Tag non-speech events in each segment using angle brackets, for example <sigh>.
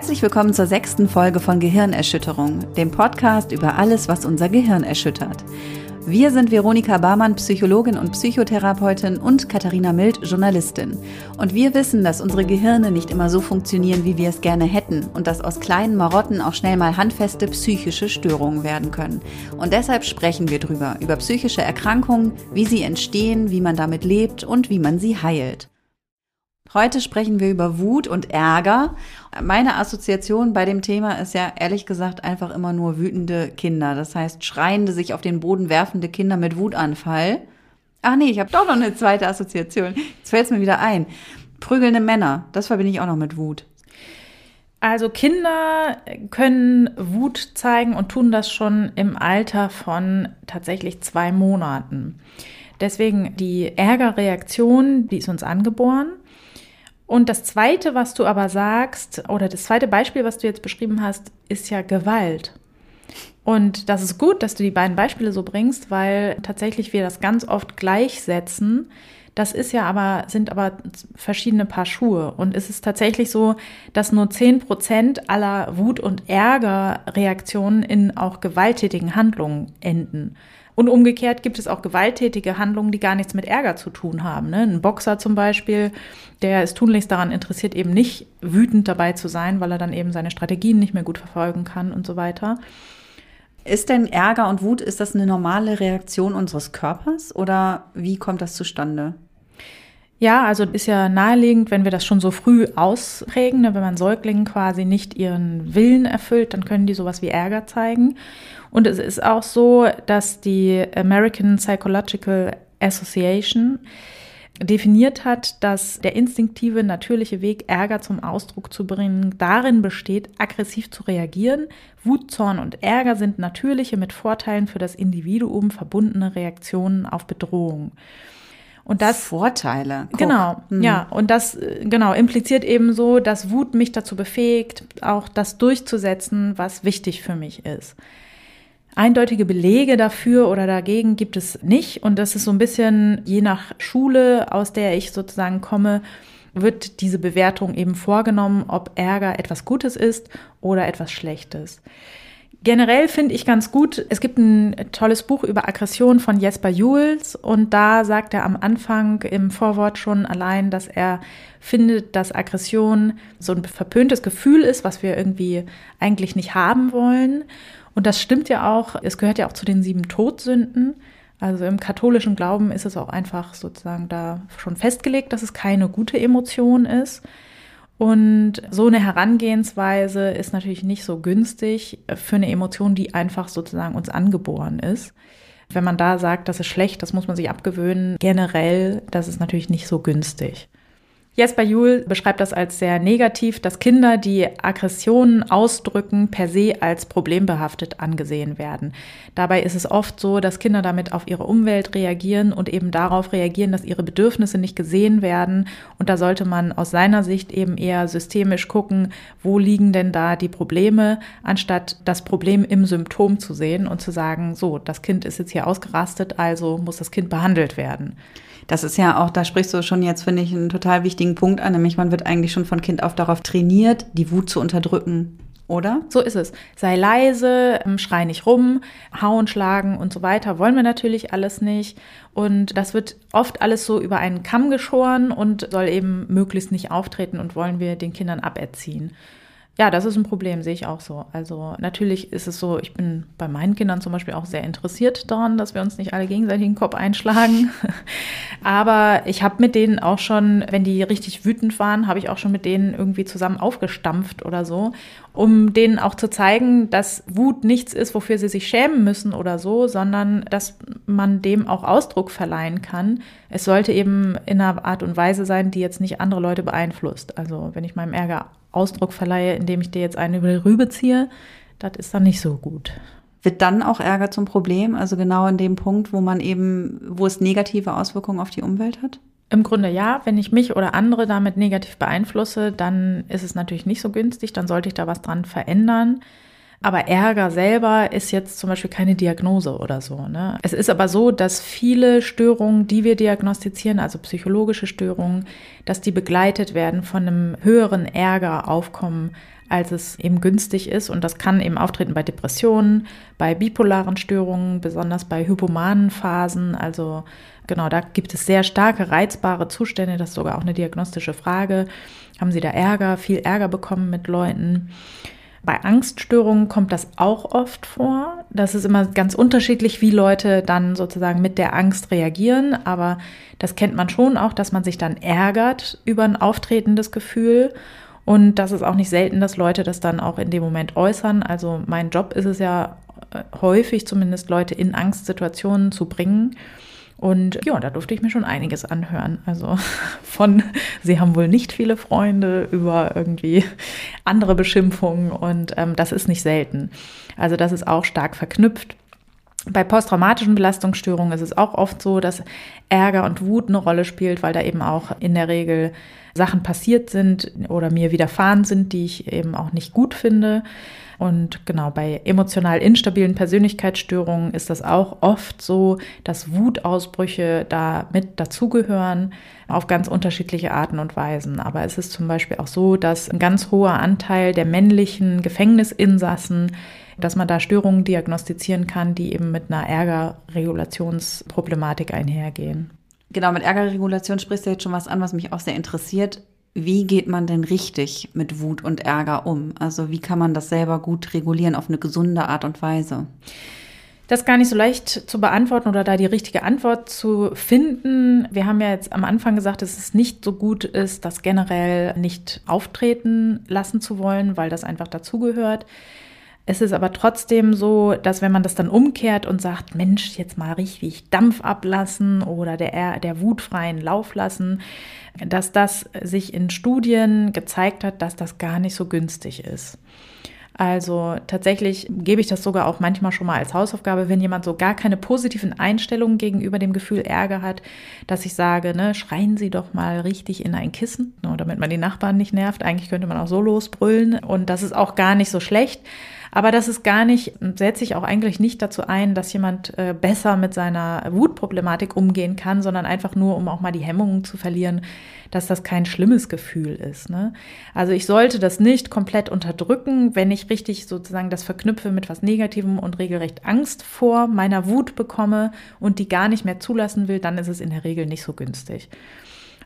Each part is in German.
Herzlich willkommen zur sechsten Folge von Gehirnerschütterung, dem Podcast über alles, was unser Gehirn erschüttert. Wir sind Veronika Barmann, Psychologin und Psychotherapeutin und Katharina Mild, Journalistin. Und wir wissen, dass unsere Gehirne nicht immer so funktionieren, wie wir es gerne hätten und dass aus kleinen Marotten auch schnell mal handfeste psychische Störungen werden können. Und deshalb sprechen wir drüber, über psychische Erkrankungen, wie sie entstehen, wie man damit lebt und wie man sie heilt. Heute sprechen wir über Wut und Ärger. Meine Assoziation bei dem Thema ist ja ehrlich gesagt einfach immer nur wütende Kinder. Das heißt, schreiende, sich auf den Boden werfende Kinder mit Wutanfall. Ach nee, ich habe doch noch eine zweite Assoziation. Jetzt fällt es mir wieder ein. Prügelnde Männer, das verbinde ich auch noch mit Wut. Also Kinder können Wut zeigen und tun das schon im Alter von tatsächlich zwei Monaten. Deswegen die Ärgerreaktion, die ist uns angeboren. Und das Zweite, was du aber sagst, oder das zweite Beispiel, was du jetzt beschrieben hast, ist ja Gewalt. Und das ist gut, dass du die beiden Beispiele so bringst, weil tatsächlich wir das ganz oft gleichsetzen. Das ist ja aber, sind aber verschiedene Paar Schuhe. Und es ist tatsächlich so, dass nur 10 Prozent aller Wut- und Ärgerreaktionen in auch gewalttätigen Handlungen enden. Und umgekehrt gibt es auch gewalttätige Handlungen, die gar nichts mit Ärger zu tun haben. Ne? Ein Boxer zum Beispiel, der ist tunlichst daran interessiert, eben nicht wütend dabei zu sein, weil er dann eben seine Strategien nicht mehr gut verfolgen kann und so weiter. Ist denn Ärger und Wut, ist das eine normale Reaktion unseres Körpers oder wie kommt das zustande? Ja, also ist ja naheliegend, wenn wir das schon so früh ausprägen, ne, wenn man Säuglingen quasi nicht ihren Willen erfüllt, dann können die sowas wie Ärger zeigen. Und es ist auch so, dass die American Psychological Association definiert hat, dass der instinktive, natürliche Weg, Ärger zum Ausdruck zu bringen, darin besteht, aggressiv zu reagieren. Wut, Zorn und Ärger sind natürliche, mit Vorteilen für das Individuum verbundene Reaktionen auf Bedrohung. Und das Vorteile. Guck. Genau, mhm. ja. Und das genau impliziert eben so, dass Wut mich dazu befähigt, auch das durchzusetzen, was wichtig für mich ist. Eindeutige Belege dafür oder dagegen gibt es nicht. Und das ist so ein bisschen je nach Schule, aus der ich sozusagen komme, wird diese Bewertung eben vorgenommen, ob Ärger etwas Gutes ist oder etwas Schlechtes. Generell finde ich ganz gut, es gibt ein tolles Buch über Aggression von Jesper Jules und da sagt er am Anfang im Vorwort schon allein, dass er findet, dass Aggression so ein verpöntes Gefühl ist, was wir irgendwie eigentlich nicht haben wollen. Und das stimmt ja auch, es gehört ja auch zu den sieben Todsünden. Also im katholischen Glauben ist es auch einfach sozusagen da schon festgelegt, dass es keine gute Emotion ist. Und so eine Herangehensweise ist natürlich nicht so günstig für eine Emotion, die einfach sozusagen uns angeboren ist. Wenn man da sagt, das ist schlecht, das muss man sich abgewöhnen, generell, das ist natürlich nicht so günstig. Jesper Juhl beschreibt das als sehr negativ, dass Kinder, die Aggressionen ausdrücken, per se als problembehaftet angesehen werden. Dabei ist es oft so, dass Kinder damit auf ihre Umwelt reagieren und eben darauf reagieren, dass ihre Bedürfnisse nicht gesehen werden. Und da sollte man aus seiner Sicht eben eher systemisch gucken, wo liegen denn da die Probleme, anstatt das Problem im Symptom zu sehen und zu sagen, so, das Kind ist jetzt hier ausgerastet, also muss das Kind behandelt werden. Das ist ja auch, da sprichst du schon jetzt, finde ich, einen total wichtigen Punkt an, nämlich man wird eigentlich schon von Kind auf darauf trainiert, die Wut zu unterdrücken. Oder? So ist es. Sei leise, ähm, schrei nicht rum, hauen, schlagen und so weiter. Wollen wir natürlich alles nicht. Und das wird oft alles so über einen Kamm geschoren und soll eben möglichst nicht auftreten und wollen wir den Kindern aberziehen. Ja, das ist ein Problem, sehe ich auch so. Also natürlich ist es so, ich bin bei meinen Kindern zum Beispiel auch sehr interessiert daran, dass wir uns nicht alle gegenseitig den Kopf einschlagen. <laughs> Aber ich habe mit denen auch schon, wenn die richtig wütend waren, habe ich auch schon mit denen irgendwie zusammen aufgestampft oder so, um denen auch zu zeigen, dass Wut nichts ist, wofür sie sich schämen müssen oder so, sondern dass man dem auch Ausdruck verleihen kann. Es sollte eben in einer Art und Weise sein, die jetzt nicht andere Leute beeinflusst. Also wenn ich meinem Ärger Ausdruck verleihe, indem ich dir jetzt einen über die Rübe ziehe, das ist dann nicht so gut. Wird dann auch Ärger zum Problem? Also genau in dem Punkt, wo man eben, wo es negative Auswirkungen auf die Umwelt hat? Im Grunde ja. Wenn ich mich oder andere damit negativ beeinflusse, dann ist es natürlich nicht so günstig. Dann sollte ich da was dran verändern. Aber Ärger selber ist jetzt zum Beispiel keine Diagnose oder so. Ne? Es ist aber so, dass viele Störungen, die wir diagnostizieren, also psychologische Störungen, dass die begleitet werden von einem höheren Ärgeraufkommen, als es eben günstig ist. Und das kann eben auftreten bei Depressionen, bei bipolaren Störungen, besonders bei hypomanen Phasen. Also genau, da gibt es sehr starke reizbare Zustände. Das ist sogar auch eine diagnostische Frage. Haben Sie da Ärger, viel Ärger bekommen mit Leuten? Bei Angststörungen kommt das auch oft vor. Das ist immer ganz unterschiedlich, wie Leute dann sozusagen mit der Angst reagieren. Aber das kennt man schon auch, dass man sich dann ärgert über ein auftretendes Gefühl. Und das ist auch nicht selten, dass Leute das dann auch in dem Moment äußern. Also mein Job ist es ja äh, häufig zumindest Leute in Angstsituationen zu bringen. Und ja, da durfte ich mir schon einiges anhören. Also <laughs> von, sie haben wohl nicht viele Freunde über irgendwie andere Beschimpfungen und ähm, das ist nicht selten. Also das ist auch stark verknüpft. Bei posttraumatischen Belastungsstörungen ist es auch oft so, dass Ärger und Wut eine Rolle spielt, weil da eben auch in der Regel Sachen passiert sind oder mir widerfahren sind, die ich eben auch nicht gut finde. Und genau, bei emotional instabilen Persönlichkeitsstörungen ist das auch oft so, dass Wutausbrüche da mit dazugehören, auf ganz unterschiedliche Arten und Weisen. Aber es ist zum Beispiel auch so, dass ein ganz hoher Anteil der männlichen Gefängnisinsassen dass man da Störungen diagnostizieren kann, die eben mit einer Ärgerregulationsproblematik einhergehen. Genau, mit Ärgerregulation sprichst du jetzt schon was an, was mich auch sehr interessiert wie geht man denn richtig mit Wut und Ärger um? Also wie kann man das selber gut regulieren auf eine gesunde Art und Weise? Das ist gar nicht so leicht zu beantworten oder da die richtige Antwort zu finden. Wir haben ja jetzt am Anfang gesagt, dass es nicht so gut ist, das generell nicht auftreten lassen zu wollen, weil das einfach dazugehört. Es ist aber trotzdem so, dass wenn man das dann umkehrt und sagt, Mensch, jetzt mal richtig Dampf ablassen oder der, der wutfreien Lauf lassen, dass das sich in Studien gezeigt hat, dass das gar nicht so günstig ist. Also tatsächlich gebe ich das sogar auch manchmal schon mal als Hausaufgabe, wenn jemand so gar keine positiven Einstellungen gegenüber dem Gefühl Ärger hat, dass ich sage, ne, schreien Sie doch mal richtig in ein Kissen, ne, damit man die Nachbarn nicht nervt. Eigentlich könnte man auch so losbrüllen und das ist auch gar nicht so schlecht. Aber das ist gar nicht, setze ich auch eigentlich nicht dazu ein, dass jemand äh, besser mit seiner Wutproblematik umgehen kann, sondern einfach nur, um auch mal die Hemmungen zu verlieren, dass das kein schlimmes Gefühl ist. Ne? Also ich sollte das nicht komplett unterdrücken, wenn ich richtig sozusagen das verknüpfe mit was Negativem und regelrecht Angst vor meiner Wut bekomme und die gar nicht mehr zulassen will, dann ist es in der Regel nicht so günstig.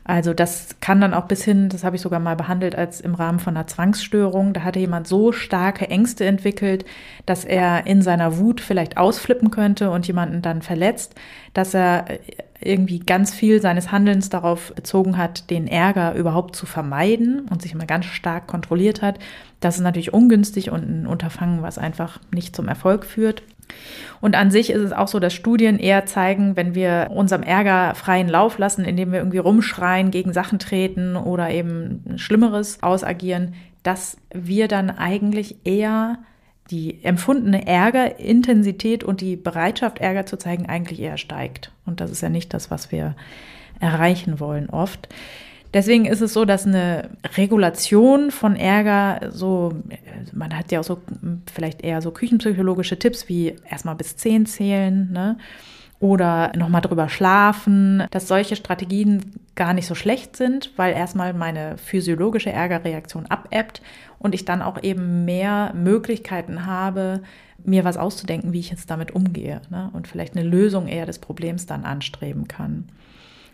Also das kann dann auch bis hin, das habe ich sogar mal behandelt als im Rahmen von einer Zwangsstörung. Da hatte jemand so starke Ängste entwickelt, dass er in seiner Wut vielleicht ausflippen könnte und jemanden dann verletzt, dass er irgendwie ganz viel seines Handelns darauf bezogen hat, den Ärger überhaupt zu vermeiden und sich immer ganz stark kontrolliert hat. Das ist natürlich ungünstig und ein Unterfangen, was einfach nicht zum Erfolg führt. Und an sich ist es auch so, dass Studien eher zeigen, wenn wir unserem Ärger freien Lauf lassen, indem wir irgendwie rumschreien, gegen Sachen treten oder eben Schlimmeres ausagieren, dass wir dann eigentlich eher die empfundene Ärgerintensität und die Bereitschaft, Ärger zu zeigen, eigentlich eher steigt. Und das ist ja nicht das, was wir erreichen wollen oft. Deswegen ist es so, dass eine Regulation von Ärger so, man hat ja auch so vielleicht eher so küchenpsychologische Tipps wie erstmal bis zehn zählen, ne? Oder nochmal drüber schlafen, dass solche Strategien gar nicht so schlecht sind, weil erstmal meine physiologische Ärgerreaktion abebbt und ich dann auch eben mehr Möglichkeiten habe, mir was auszudenken, wie ich jetzt damit umgehe ne? und vielleicht eine Lösung eher des Problems dann anstreben kann.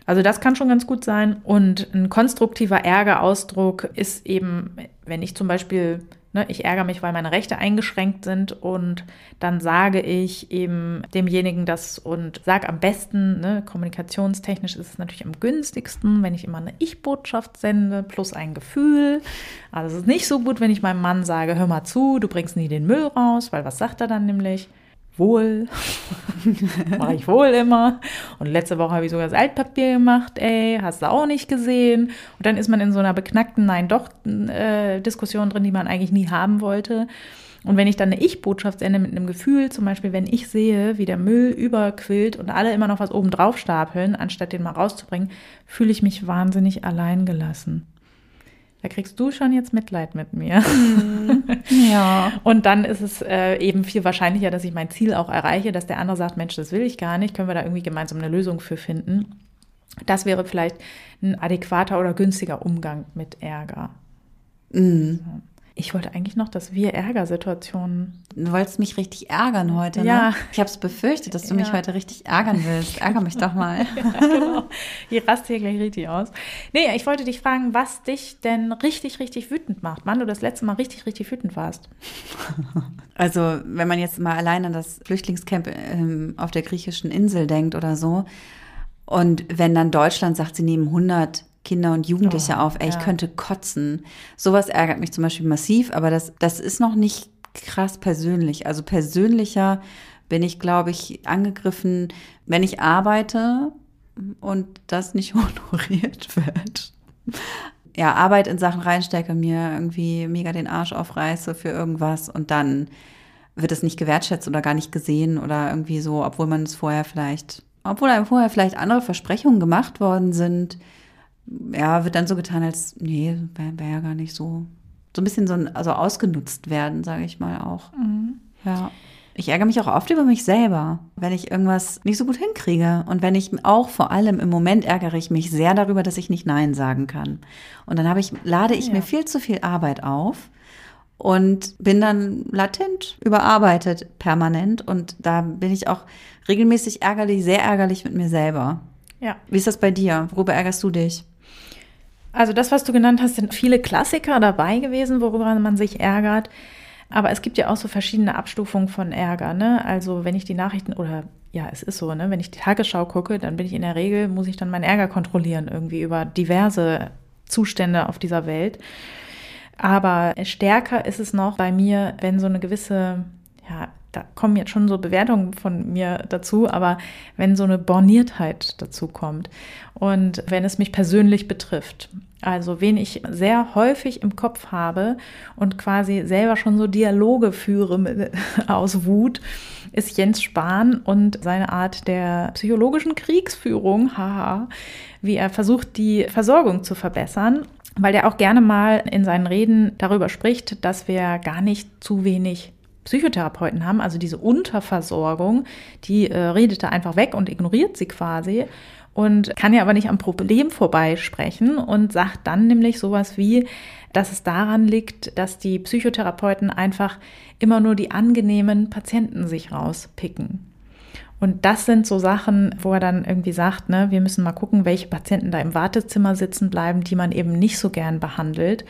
Also das kann schon ganz gut sein. Und ein konstruktiver Ärgerausdruck ist eben, wenn ich zum Beispiel, ne, ich ärgere mich, weil meine Rechte eingeschränkt sind und dann sage ich eben demjenigen das und sage am besten, ne, kommunikationstechnisch ist es natürlich am günstigsten, wenn ich immer eine Ich-Botschaft sende plus ein Gefühl. Also es ist nicht so gut, wenn ich meinem Mann sage, hör mal zu, du bringst nie den Müll raus, weil was sagt er dann nämlich? Wohl. <laughs> Mache ich wohl immer. Und letzte Woche habe ich sogar das Altpapier gemacht, ey, hast du auch nicht gesehen. Und dann ist man in so einer beknackten Nein-Doch-Diskussion drin, die man eigentlich nie haben wollte. Und wenn ich dann eine Ich-Botschaft sende mit einem Gefühl, zum Beispiel, wenn ich sehe, wie der Müll überquillt und alle immer noch was oben drauf stapeln, anstatt den mal rauszubringen, fühle ich mich wahnsinnig allein gelassen. Da kriegst du schon jetzt Mitleid mit mir. Mhm. <laughs> Ja. Und dann ist es äh, eben viel wahrscheinlicher, dass ich mein Ziel auch erreiche, dass der andere sagt, Mensch, das will ich gar nicht, können wir da irgendwie gemeinsam eine Lösung für finden. Das wäre vielleicht ein adäquater oder günstiger Umgang mit Ärger. Mhm. Ich wollte eigentlich noch, dass wir Ärgersituationen. Du wolltest mich richtig ärgern heute, ne? Ja. Ich habe es befürchtet, dass du ja. mich heute richtig ärgern willst. Ärger mich doch mal. <laughs> ja, genau. Hier rast hier gleich richtig aus. Nee, ich wollte dich fragen, was dich denn richtig, richtig wütend macht. Wann du das letzte Mal richtig, richtig wütend warst. <laughs> Also, wenn man jetzt mal allein an das Flüchtlingscamp ähm, auf der griechischen Insel denkt oder so, und wenn dann Deutschland sagt, sie nehmen 100 Kinder und Jugendliche oh, auf, ey, ja. ich könnte kotzen. Sowas ärgert mich zum Beispiel massiv, aber das, das ist noch nicht krass persönlich. Also persönlicher bin ich, glaube ich, angegriffen, wenn ich arbeite und das nicht <laughs> honoriert wird. Ja, Arbeit in Sachen reinstecke, mir irgendwie mega den Arsch aufreiße für irgendwas und dann wird es nicht gewertschätzt oder gar nicht gesehen oder irgendwie so, obwohl man es vorher vielleicht obwohl einem vorher vielleicht andere Versprechungen gemacht worden sind, ja, wird dann so getan, als, nee, wäre wär ja gar nicht so. So ein bisschen so ein, also ausgenutzt werden, sage ich mal auch. Mhm. Ja. Ich ärgere mich auch oft über mich selber, wenn ich irgendwas nicht so gut hinkriege. Und wenn ich auch vor allem im Moment ärgere ich mich sehr darüber, dass ich nicht Nein sagen kann. Und dann habe ich, lade ich ja. mir viel zu viel Arbeit auf und bin dann latent überarbeitet permanent. Und da bin ich auch regelmäßig ärgerlich, sehr ärgerlich mit mir selber. Ja. Wie ist das bei dir? Worüber ärgerst du dich? Also das, was du genannt hast, sind viele Klassiker dabei gewesen, worüber man sich ärgert. Aber es gibt ja auch so verschiedene Abstufungen von Ärger. Ne? Also wenn ich die Nachrichten oder ja, es ist so, ne? wenn ich die Tagesschau gucke, dann bin ich in der Regel, muss ich dann meinen Ärger kontrollieren, irgendwie über diverse Zustände auf dieser Welt. Aber stärker ist es noch bei mir, wenn so eine gewisse ja, da kommen jetzt schon so Bewertungen von mir dazu, aber wenn so eine Borniertheit dazu kommt und wenn es mich persönlich betrifft, also wen ich sehr häufig im Kopf habe und quasi selber schon so Dialoge führe mit, <laughs> aus Wut, ist Jens Spahn und seine Art der psychologischen Kriegsführung, haha, wie er versucht, die Versorgung zu verbessern weil der auch gerne mal in seinen Reden darüber spricht, dass wir gar nicht zu wenig Psychotherapeuten haben, also diese Unterversorgung, die äh, redet da einfach weg und ignoriert sie quasi und kann ja aber nicht am Problem vorbeisprechen und sagt dann nämlich sowas wie, dass es daran liegt, dass die Psychotherapeuten einfach immer nur die angenehmen Patienten sich rauspicken. Und das sind so Sachen, wo er dann irgendwie sagt, ne, wir müssen mal gucken, welche Patienten da im Wartezimmer sitzen bleiben, die man eben nicht so gern behandelt.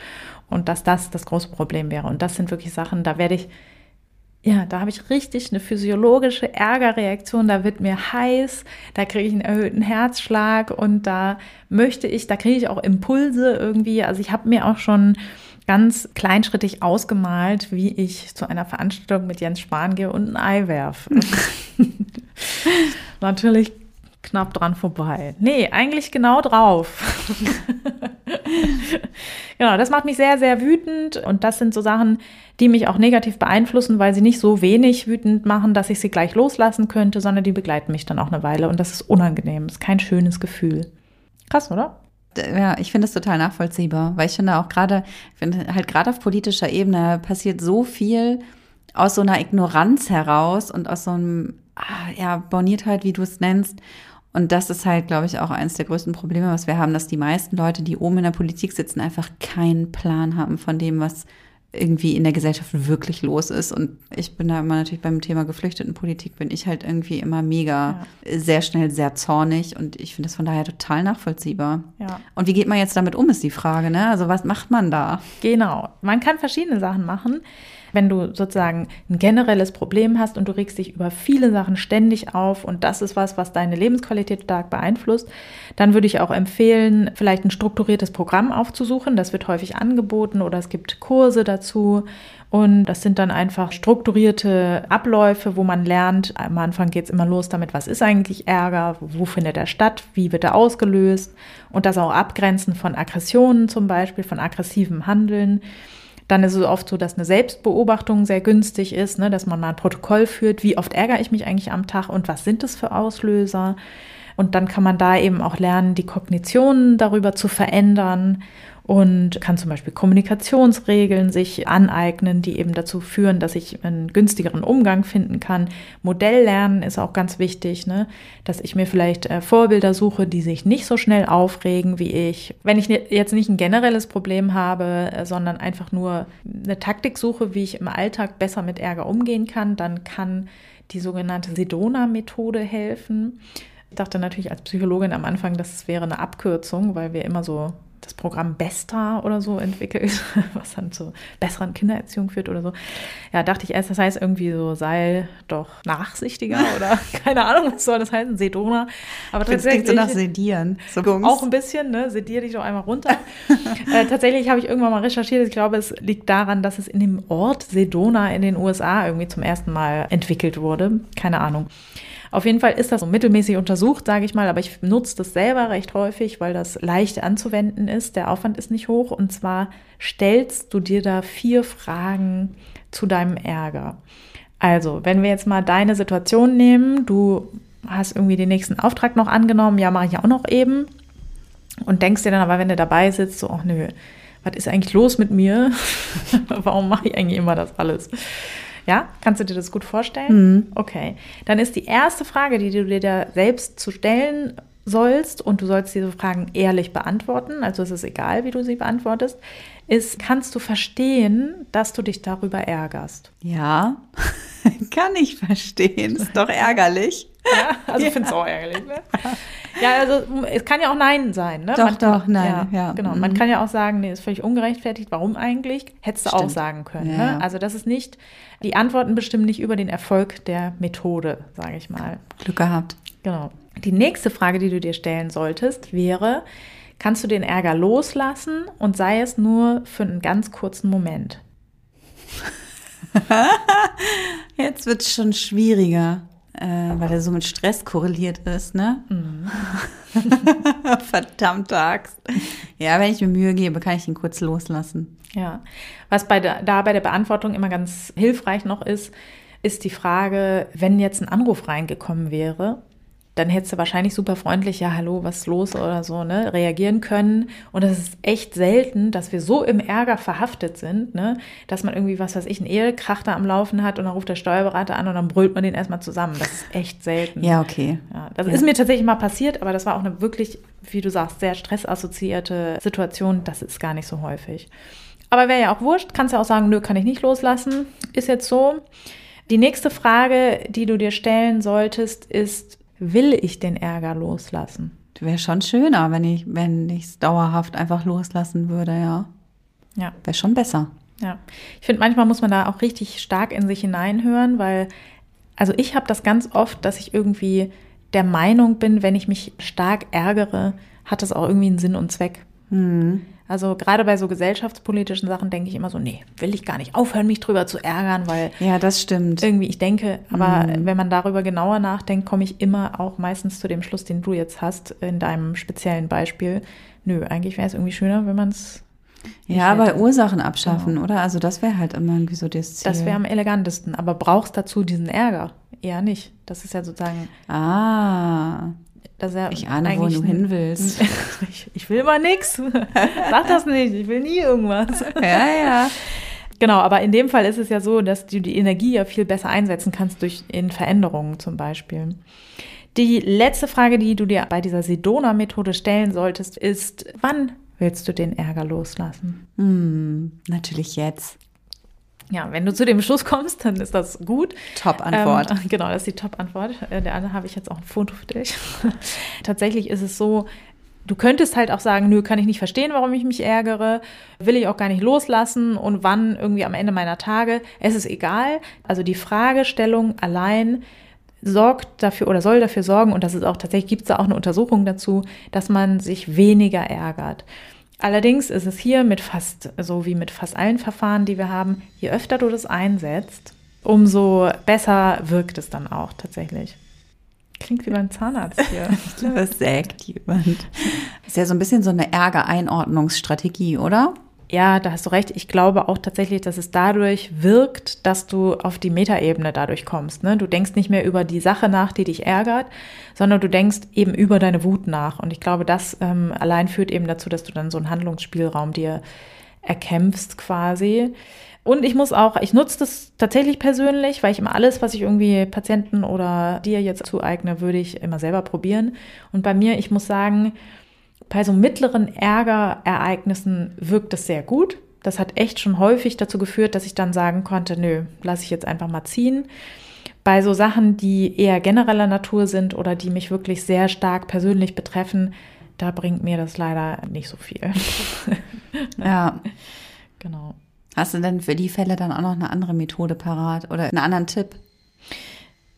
Und dass das das große Problem wäre. Und das sind wirklich Sachen, da werde ich ja, da habe ich richtig eine physiologische Ärgerreaktion, da wird mir heiß, da kriege ich einen erhöhten Herzschlag und da möchte ich, da kriege ich auch Impulse irgendwie. Also ich habe mir auch schon ganz kleinschrittig ausgemalt, wie ich zu einer Veranstaltung mit Jens Spahn gehe und ein Ei werfe. <laughs> Natürlich knapp dran vorbei. Nee, eigentlich genau drauf. <laughs> <laughs> genau, das macht mich sehr, sehr wütend und das sind so Sachen, die mich auch negativ beeinflussen, weil sie nicht so wenig wütend machen, dass ich sie gleich loslassen könnte, sondern die begleiten mich dann auch eine Weile und das ist unangenehm, ist kein schönes Gefühl. Krass, oder? Ja, ich finde es total nachvollziehbar, weil ich finde auch gerade, finde halt gerade auf politischer Ebene passiert so viel aus so einer Ignoranz heraus und aus so einem, ah, ja, Borniertheit, wie du es nennst. Und das ist halt, glaube ich, auch eines der größten Probleme, was wir haben, dass die meisten Leute, die oben in der Politik sitzen, einfach keinen Plan haben von dem, was irgendwie in der Gesellschaft wirklich los ist. Und ich bin da immer natürlich beim Thema Geflüchtetenpolitik, bin ich halt irgendwie immer mega ja. sehr schnell sehr zornig und ich finde das von daher total nachvollziehbar. Ja. Und wie geht man jetzt damit um, ist die Frage, ne? Also was macht man da? Genau. Man kann verschiedene Sachen machen. Wenn du sozusagen ein generelles Problem hast und du regst dich über viele Sachen ständig auf und das ist was, was deine Lebensqualität stark beeinflusst, dann würde ich auch empfehlen, vielleicht ein strukturiertes Programm aufzusuchen. Das wird häufig angeboten oder es gibt Kurse dazu. Und das sind dann einfach strukturierte Abläufe, wo man lernt, am Anfang geht es immer los damit, was ist eigentlich Ärger, wo findet er statt, wie wird er ausgelöst und das auch abgrenzen von Aggressionen zum Beispiel, von aggressivem Handeln. Dann ist es oft so, dass eine Selbstbeobachtung sehr günstig ist, ne, dass man mal ein Protokoll führt, wie oft ärgere ich mich eigentlich am Tag und was sind es für Auslöser. Und dann kann man da eben auch lernen, die Kognition darüber zu verändern. Und kann zum Beispiel Kommunikationsregeln sich aneignen, die eben dazu führen, dass ich einen günstigeren Umgang finden kann. Modelllernen ist auch ganz wichtig, ne? dass ich mir vielleicht äh, Vorbilder suche, die sich nicht so schnell aufregen wie ich. Wenn ich jetzt nicht ein generelles Problem habe, äh, sondern einfach nur eine Taktik suche, wie ich im Alltag besser mit Ärger umgehen kann, dann kann die sogenannte Sedona-Methode helfen. Ich dachte natürlich als Psychologin am Anfang, das wäre eine Abkürzung, weil wir immer so das Programm Besta oder so entwickelt, <laughs> was dann zu besseren Kindererziehung führt oder so. Ja, dachte ich erst, das heißt irgendwie so, sei doch nachsichtiger <laughs> oder <laughs> keine Ahnung, was soll das heißen, Sedona. Aber das tatsächlich. so nach Sedieren. So auch ein bisschen, ne? Sedier dich doch einmal runter. äh, tatsächlich habe ich irgendwann mal recherchiert, ich glaube, es liegt daran, dass es in dem Ort Sedona in den USA irgendwie zum ersten Mal entwickelt wurde. Keine Ahnung. Auf jeden Fall ist das so mittelmäßig untersucht, sage ich mal, aber ich nutze das selber recht häufig, weil das leicht anzuwenden ist. Der Aufwand ist nicht hoch und zwar stellst du dir da vier Fragen zu deinem Ärger. Also, wenn wir jetzt mal deine Situation nehmen, du hast irgendwie den nächsten Auftrag noch angenommen, ja, mache ich auch noch eben und denkst dir dann aber, wenn du dabei sitzt, so, ach nö, was ist eigentlich los mit mir? <laughs> Warum mache ich eigentlich immer das alles? Ja, kannst du dir das gut vorstellen? Mhm. Okay. Dann ist die erste Frage, die du dir da selbst zu stellen sollst, und du sollst diese Fragen ehrlich beantworten, also es ist egal, wie du sie beantwortest, ist, kannst du verstehen, dass du dich darüber ärgerst? Ja, <laughs> kann ich verstehen. Ist doch ärgerlich. Ja, <laughs> also ich finde es auch ärgerlich. Ne? Ja, also es kann ja auch Nein sein. Ne? Doch, man, doch, nein. Ja, ja. Genau. Mhm. Man kann ja auch sagen, nee, ist völlig ungerechtfertigt. Warum eigentlich? Hättest du Stimmt. auch sagen können. Ja, ne? Also das ist nicht, die Antworten bestimmen nicht über den Erfolg der Methode, sage ich mal. Glück gehabt. Genau. Die nächste Frage, die du dir stellen solltest, wäre, kannst du den Ärger loslassen und sei es nur für einen ganz kurzen Moment? <laughs> Jetzt wird es schon schwieriger äh, weil er so mit Stress korreliert ist, ne? Mhm. <laughs> Verdammte Axt. Ja, wenn ich mir Mühe gebe, kann ich ihn kurz loslassen. Ja, was bei der, da bei der Beantwortung immer ganz hilfreich noch ist, ist die Frage, wenn jetzt ein Anruf reingekommen wäre, dann hättest du wahrscheinlich super freundlich, ja, hallo, was ist los oder so, ne, reagieren können. Und es ist echt selten, dass wir so im Ärger verhaftet sind, ne, dass man irgendwie, was weiß ich, einen Ehekrach da am Laufen hat und dann ruft der Steuerberater an und dann brüllt man den erstmal zusammen. Das ist echt selten. Ja, okay. Ja, das ja. ist mir tatsächlich mal passiert, aber das war auch eine wirklich, wie du sagst, sehr stressassoziierte Situation. Das ist gar nicht so häufig. Aber wäre ja auch wurscht, kannst ja auch sagen, nö, kann ich nicht loslassen. Ist jetzt so. Die nächste Frage, die du dir stellen solltest, ist, will ich den Ärger loslassen? Wäre schon schöner, wenn ich wenn ich es dauerhaft einfach loslassen würde, ja. Ja. Wäre schon besser. Ja. Ich finde, manchmal muss man da auch richtig stark in sich hineinhören, weil, also ich habe das ganz oft, dass ich irgendwie der Meinung bin, wenn ich mich stark ärgere, hat das auch irgendwie einen Sinn und Zweck. Mhm. Also gerade bei so gesellschaftspolitischen Sachen denke ich immer so, nee, will ich gar nicht aufhören, mich drüber zu ärgern, weil ja, das stimmt. Irgendwie ich denke, aber mhm. wenn man darüber genauer nachdenkt, komme ich immer auch meistens zu dem Schluss, den du jetzt hast in deinem speziellen Beispiel. Nö, eigentlich wäre es irgendwie schöner, wenn man es ja, bei Ursachen abschaffen, genau. oder? Also das wäre halt immer irgendwie so das Ziel. Das wäre am elegantesten. Aber brauchst dazu diesen Ärger? Eher nicht. Das ist ja sozusagen. Ah dass er ich ahne, wo du hin willst. <laughs> ich, ich will mal nichts. <laughs> Sag das nicht. Ich will nie irgendwas. ja, ja. Genau, aber in dem Fall ist es ja so, dass du die Energie ja viel besser einsetzen kannst durch in Veränderungen zum Beispiel. Die letzte Frage, die du dir bei dieser Sedona-Methode stellen solltest, ist, wann willst du den Ärger loslassen? Hm, natürlich jetzt. Ja, wenn du zu dem Schluss kommst, dann ist das gut. Top-Antwort. Ähm, genau, das ist die Top-Antwort. Äh, der andere habe ich jetzt auch ein Foto für dich. <laughs> Tatsächlich ist es so, du könntest halt auch sagen, nö, kann ich nicht verstehen, warum ich mich ärgere, will ich auch gar nicht loslassen und wann irgendwie am Ende meiner Tage. Es ist egal. Also die Fragestellung allein sorgt dafür oder soll dafür sorgen, und das ist auch tatsächlich, gibt es da auch eine Untersuchung dazu, dass man sich weniger ärgert. Allerdings ist es hier mit fast, so wie mit fast allen Verfahren, die wir haben, je öfter du das einsetzt, umso besser wirkt es dann auch tatsächlich. Klingt wie beim Zahnarzt hier. ich glaube, es sägt jemand. Ist ja so ein bisschen so eine Ärgereinordnungsstrategie, oder? Ja, da hast du recht. Ich glaube auch tatsächlich, dass es dadurch wirkt, dass du auf die Metaebene dadurch kommst. Ne? Du denkst nicht mehr über die Sache nach, die dich ärgert, sondern du denkst eben über deine Wut nach. Und ich glaube, das ähm, allein führt eben dazu, dass du dann so einen Handlungsspielraum dir erkämpfst quasi. Und ich muss auch, ich nutze das tatsächlich persönlich, weil ich immer alles, was ich irgendwie Patienten oder dir jetzt zueigne, würde ich immer selber probieren. Und bei mir, ich muss sagen, bei so mittleren Ärgerereignissen wirkt es sehr gut. Das hat echt schon häufig dazu geführt, dass ich dann sagen konnte, nö, lasse ich jetzt einfach mal ziehen. Bei so Sachen, die eher genereller Natur sind oder die mich wirklich sehr stark persönlich betreffen, da bringt mir das leider nicht so viel. <laughs> ja. <laughs> Genau. Hast du denn für die Fälle dann auch noch eine andere Methode parat oder einen anderen Tipp?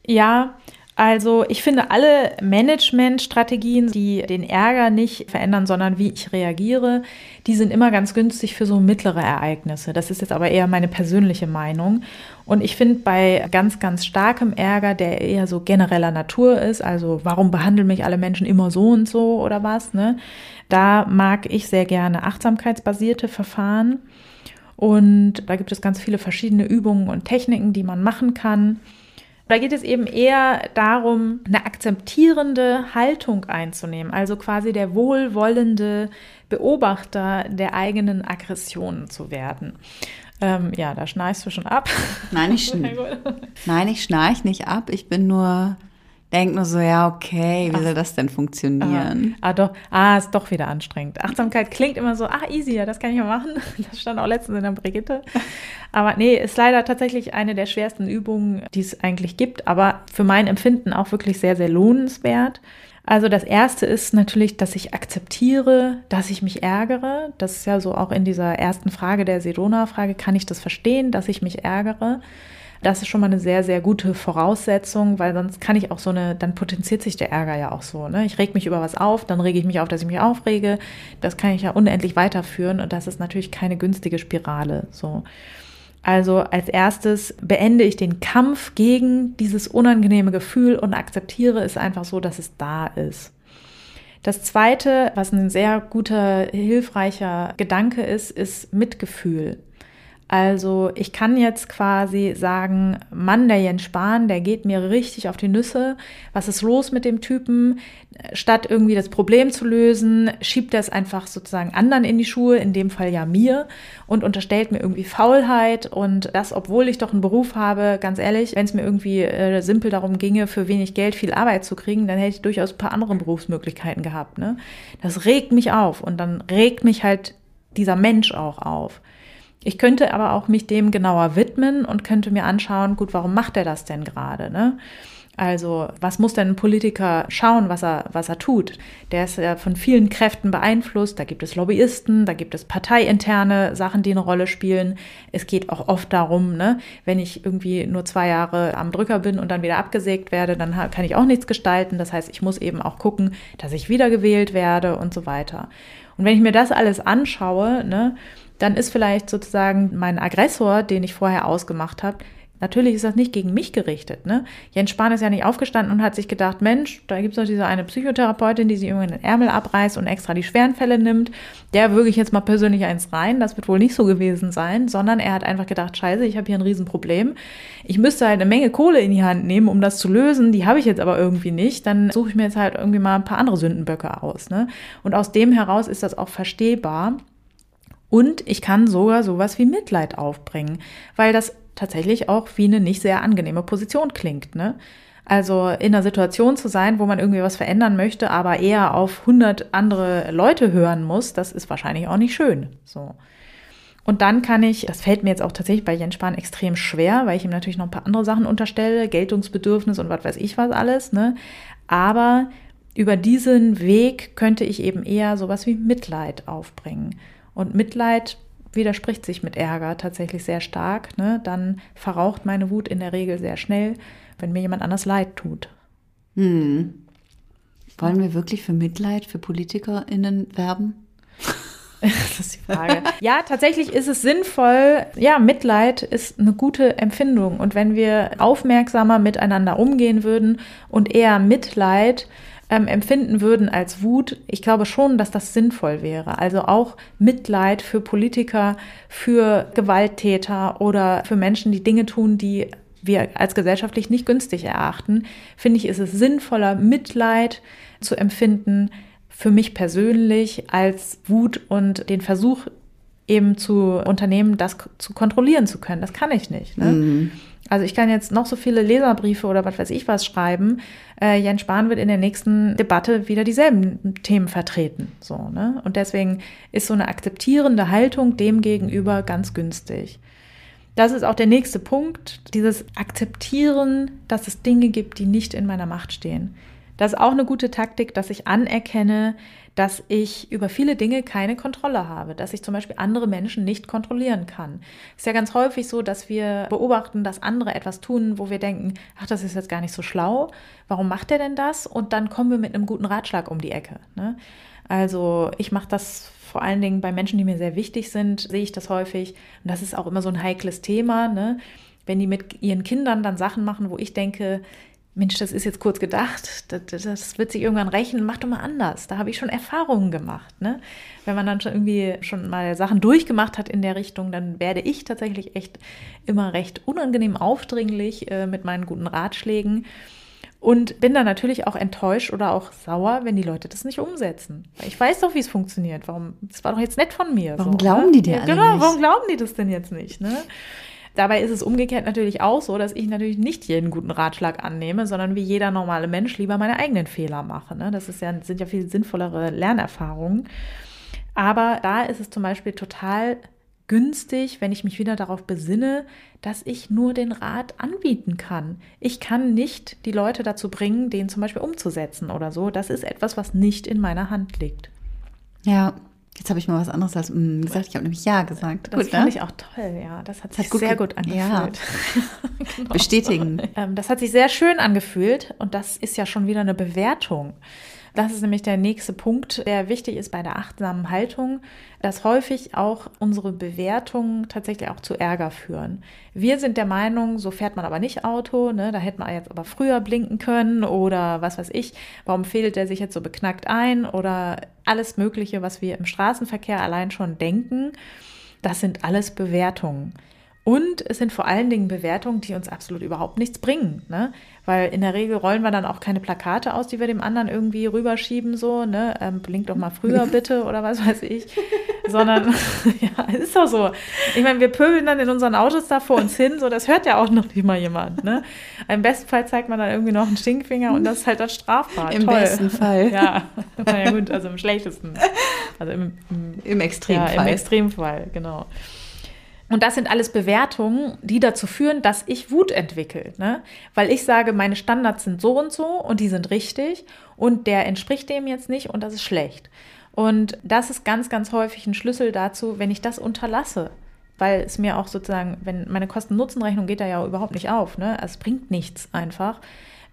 Ja, also ich finde alle Managementstrategien, die den Ärger nicht verändern, sondern wie ich reagiere, die sind immer ganz günstig für so mittlere Ereignisse. Das ist jetzt aber eher meine persönliche Meinung. Und ich finde bei ganz, ganz starkem Ärger, der eher so genereller Natur ist, also warum behandeln mich alle Menschen immer so und so oder was, ne? Da mag ich sehr gerne achtsamkeitsbasierte Verfahren. Und da gibt es ganz viele verschiedene Übungen und Techniken, die man machen kann. Da geht es eben eher darum, eine akzeptierende Haltung einzunehmen, also quasi der wohlwollende Beobachter der eigenen Aggressionen zu werden. Ähm, ja, da schnarchst du schon ab. Nein, ich, <laughs> schn Nein, ich schnarch nicht ab. Ich bin nur denke nur so, ja, okay, wie Ach, soll das denn funktionieren? Ah, ah, doch, ah, ist doch wieder anstrengend. Achtsamkeit klingt immer so, ah, easy, ja, das kann ich mal machen. <laughs> Das stand auch letztens in der Brigitte. <laughs> Aber nee, ist leider tatsächlich eine der schwersten Übungen, die es eigentlich gibt, aber für mein Empfinden auch wirklich sehr, sehr lohnenswert. Also das erste ist natürlich, dass ich akzeptiere, dass ich mich ärgere. Das ist ja so auch in dieser ersten Frage der Sedona-Frage, kann ich das verstehen, dass ich mich ärgere? Das ist schon mal eine sehr, sehr gute Voraussetzung, weil sonst kann ich auch so eine, dann potenziert sich der Ärger ja auch so. Ne? Ich reg mich über was auf, dann rege ich mich auf, dass ich mich aufrege. Das kann ich ja unendlich weiterführen und das ist natürlich keine günstige Spirale. So. Also als erstes beende ich den Kampf gegen dieses unangenehme Gefühl und akzeptiere es einfach so, dass es da ist. Das zweite, was ein sehr guter, hilfreicher Gedanke ist, ist Mitgefühl. Also ich kann jetzt quasi sagen, Mann, der Jens Spahn, der geht mir richtig auf die Nüsse. Was ist los mit dem Typen? Statt irgendwie das Problem zu lösen, schiebt er es einfach sozusagen anderen in die Schuhe, in dem Fall ja mir, und unterstellt mir irgendwie Faulheit. Und das, obwohl ich doch einen Beruf habe, ganz ehrlich, wenn es mir irgendwie äh, simpel darum ginge, für wenig Geld viel Arbeit zu kriegen, dann hätte ich durchaus ein paar andere Berufsmöglichkeiten gehabt. Ne? Das regt mich auf und dann regt mich halt dieser Mensch auch auf. Ich könnte aber auch mich dem genauer widmen und könnte mir anschauen, gut, warum macht er das denn gerade? Ne? Also, was muss denn ein Politiker schauen, was er, was er tut? Der ist ja von vielen Kräften beeinflusst. Da gibt es Lobbyisten, da gibt es parteiinterne Sachen, die eine Rolle spielen. Es geht auch oft darum, ne, wenn ich irgendwie nur zwei Jahre am Drücker bin und dann wieder abgesägt werde, dann kann ich auch nichts gestalten. Das heißt, ich muss eben auch gucken, dass ich wiedergewählt werde und so weiter. Und wenn ich mir das alles anschaue, ne, dann ist vielleicht sozusagen mein Aggressor, den ich vorher ausgemacht habe, Natürlich ist das nicht gegen mich gerichtet. Ne? Jens Spahn ist ja nicht aufgestanden und hat sich gedacht, Mensch, da gibt es doch diese eine Psychotherapeutin, die sich irgendwie den Ärmel abreißt und extra die schweren Fälle nimmt. Der würge ich jetzt mal persönlich eins rein. Das wird wohl nicht so gewesen sein, sondern er hat einfach gedacht, scheiße, ich habe hier ein Riesenproblem. Ich müsste halt eine Menge Kohle in die Hand nehmen, um das zu lösen. Die habe ich jetzt aber irgendwie nicht. Dann suche ich mir jetzt halt irgendwie mal ein paar andere Sündenböcke aus. Ne? Und aus dem heraus ist das auch verstehbar. Und ich kann sogar sowas wie Mitleid aufbringen, weil das tatsächlich auch wie eine nicht sehr angenehme Position klingt. Ne? Also in einer Situation zu sein, wo man irgendwie was verändern möchte, aber eher auf 100 andere Leute hören muss, das ist wahrscheinlich auch nicht schön. So. Und dann kann ich, das fällt mir jetzt auch tatsächlich bei Jens Spahn extrem schwer, weil ich ihm natürlich noch ein paar andere Sachen unterstelle, Geltungsbedürfnis und was weiß ich was alles, ne? Aber über diesen Weg könnte ich eben eher sowas wie Mitleid aufbringen. Und Mitleid widerspricht sich mit Ärger tatsächlich sehr stark. Ne? Dann verraucht meine Wut in der Regel sehr schnell, wenn mir jemand anders Leid tut. Hm. Wollen wir wirklich für Mitleid für PolitikerInnen werben? <laughs> das ist die Frage. ja, tatsächlich ist es sinnvoll. Ja, Mitleid ist eine gute Empfindung. Und wenn wir aufmerksamer miteinander umgehen würden und eher Mitleid ähm, empfinden würden als Wut, ich glaube schon, dass das sinnvoll wäre. Also auch Mitleid für Politiker, für Gewalttäter oder für Menschen, die Dinge tun, die wir als gesellschaftlich nicht günstig erachten, finde ich, ist es sinnvoller, Mitleid zu empfinden für mich persönlich als Wut und den Versuch eben zu unternehmen, das zu kontrollieren zu können. Das kann ich nicht. Ne? Mhm. Also ich kann jetzt noch so viele Leserbriefe oder was weiß ich was schreiben. Äh, Jens Spahn wird in der nächsten Debatte wieder dieselben Themen vertreten. So, ne? Und deswegen ist so eine akzeptierende Haltung dem gegenüber ganz günstig. Das ist auch der nächste Punkt, dieses Akzeptieren, dass es Dinge gibt, die nicht in meiner Macht stehen. Das ist auch eine gute Taktik, dass ich anerkenne, dass ich über viele Dinge keine Kontrolle habe, dass ich zum Beispiel andere Menschen nicht kontrollieren kann. Es ist ja ganz häufig so, dass wir beobachten, dass andere etwas tun, wo wir denken, ach, das ist jetzt gar nicht so schlau. Warum macht er denn das? Und dann kommen wir mit einem guten Ratschlag um die Ecke. Ne? Also ich mache das vor allen Dingen bei Menschen, die mir sehr wichtig sind, sehe ich das häufig. Und das ist auch immer so ein heikles Thema. Ne? Wenn die mit ihren Kindern dann Sachen machen, wo ich denke, Mensch, das ist jetzt kurz gedacht, das, das, wird sich irgendwann rächen, mach doch mal anders. Da habe ich schon Erfahrungen gemacht. Ne? Wenn man dann schon irgendwie schon mal Sachen durchgemacht hat in der Richtung, dann werde ich tatsächlich echt immer recht unangenehm aufdringlich äh, mit meinen guten Ratschlägen. Und bin dann natürlich auch enttäuscht oder auch sauer, wenn die Leute das nicht umsetzen. Ich weiß doch, wie es funktioniert. Warum? Das war doch jetzt nett von mir. Warum so, glauben ne? die dir ja, Genau, nicht? warum glauben die das denn jetzt nicht? Ne? Dabei ist es umgekehrt natürlich auch so, dass ich natürlich nicht jeden guten Ratschlag annehme, sondern wie jeder normale Mensch lieber meine eigenen Fehler mache. Ne? Das ist ja, sind ja viel sinnvollere Lernerfahrungen. Aber da ist es zum Beispiel total günstig, wenn ich mich wieder darauf besinne, dass ich nur den Rat anbieten kann. Ich kann nicht die Leute dazu bringen, den zum Beispiel umzusetzen oder so. Das ist etwas, was nicht in meiner Hand liegt. Ja, Jetzt habe ich mal was anderes als mm, gesagt. Ich habe nämlich Ja gesagt. Das gut, fand ne? ich auch toll, ja. Das hat sich hat gut sehr gut angefühlt. Ja. <laughs> <laughs> genau. Bestätigen. Ähm, das hat sich sehr schön angefühlt und das ist ja schon wieder eine Bewertung. Das ist nämlich der nächste Punkt, der wichtig ist bei der achtsamen Haltung, dass häufig auch unsere Bewertungen tatsächlich auch zu Ärger führen. Wir sind der Meinung, so fährt man aber nicht Auto, ne? da hätte man jetzt aber früher blinken können oder was weiß ich, warum fehlt der sich jetzt so beknackt ein oder alles Mögliche, was wir im Straßenverkehr allein schon denken. Das sind alles Bewertungen. Und es sind vor allen Dingen Bewertungen, die uns absolut überhaupt nichts bringen. Ne? Weil in der Regel rollen wir dann auch keine Plakate aus, die wir dem anderen irgendwie rüberschieben, so, ne? Ähm, blink doch mal früher <laughs> bitte oder was weiß ich. Sondern, <laughs> ja, es ist doch so. Ich meine, wir pöbeln dann in unseren Autos da vor uns hin, so, das hört ja auch noch nicht mal jemand. Ne? Im besten Fall zeigt man dann irgendwie noch einen Stinkfinger und das ist halt dann strafbar. Im Toll. besten Fall. <laughs> Ja, ja gut, also im schlechtesten. Also im, im, Im Extremfall. Ja, im Extremfall, genau. Und das sind alles Bewertungen, die dazu führen, dass ich Wut entwickle. Ne? Weil ich sage, meine Standards sind so und so und die sind richtig und der entspricht dem jetzt nicht und das ist schlecht. Und das ist ganz, ganz häufig ein Schlüssel dazu, wenn ich das unterlasse. Weil es mir auch sozusagen, wenn meine Kosten-Nutzen-Rechnung geht da ja überhaupt nicht auf, ne? Es bringt nichts einfach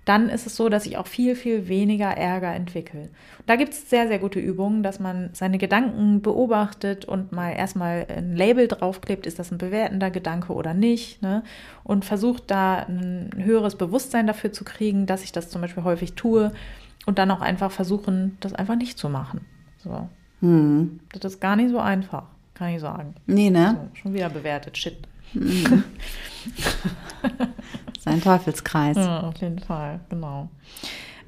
dann ist es so, dass ich auch viel, viel weniger Ärger entwickle. Da gibt es sehr, sehr gute Übungen, dass man seine Gedanken beobachtet und mal erstmal ein Label draufklebt, ist das ein bewertender Gedanke oder nicht, ne? und versucht da ein höheres Bewusstsein dafür zu kriegen, dass ich das zum Beispiel häufig tue und dann auch einfach versuchen, das einfach nicht zu machen. So. Hm. Das ist gar nicht so einfach, kann ich sagen. Nee, ne? So, schon wieder bewertet, shit. Hm. <laughs> Sein Teufelskreis. Ja, auf jeden Fall, genau.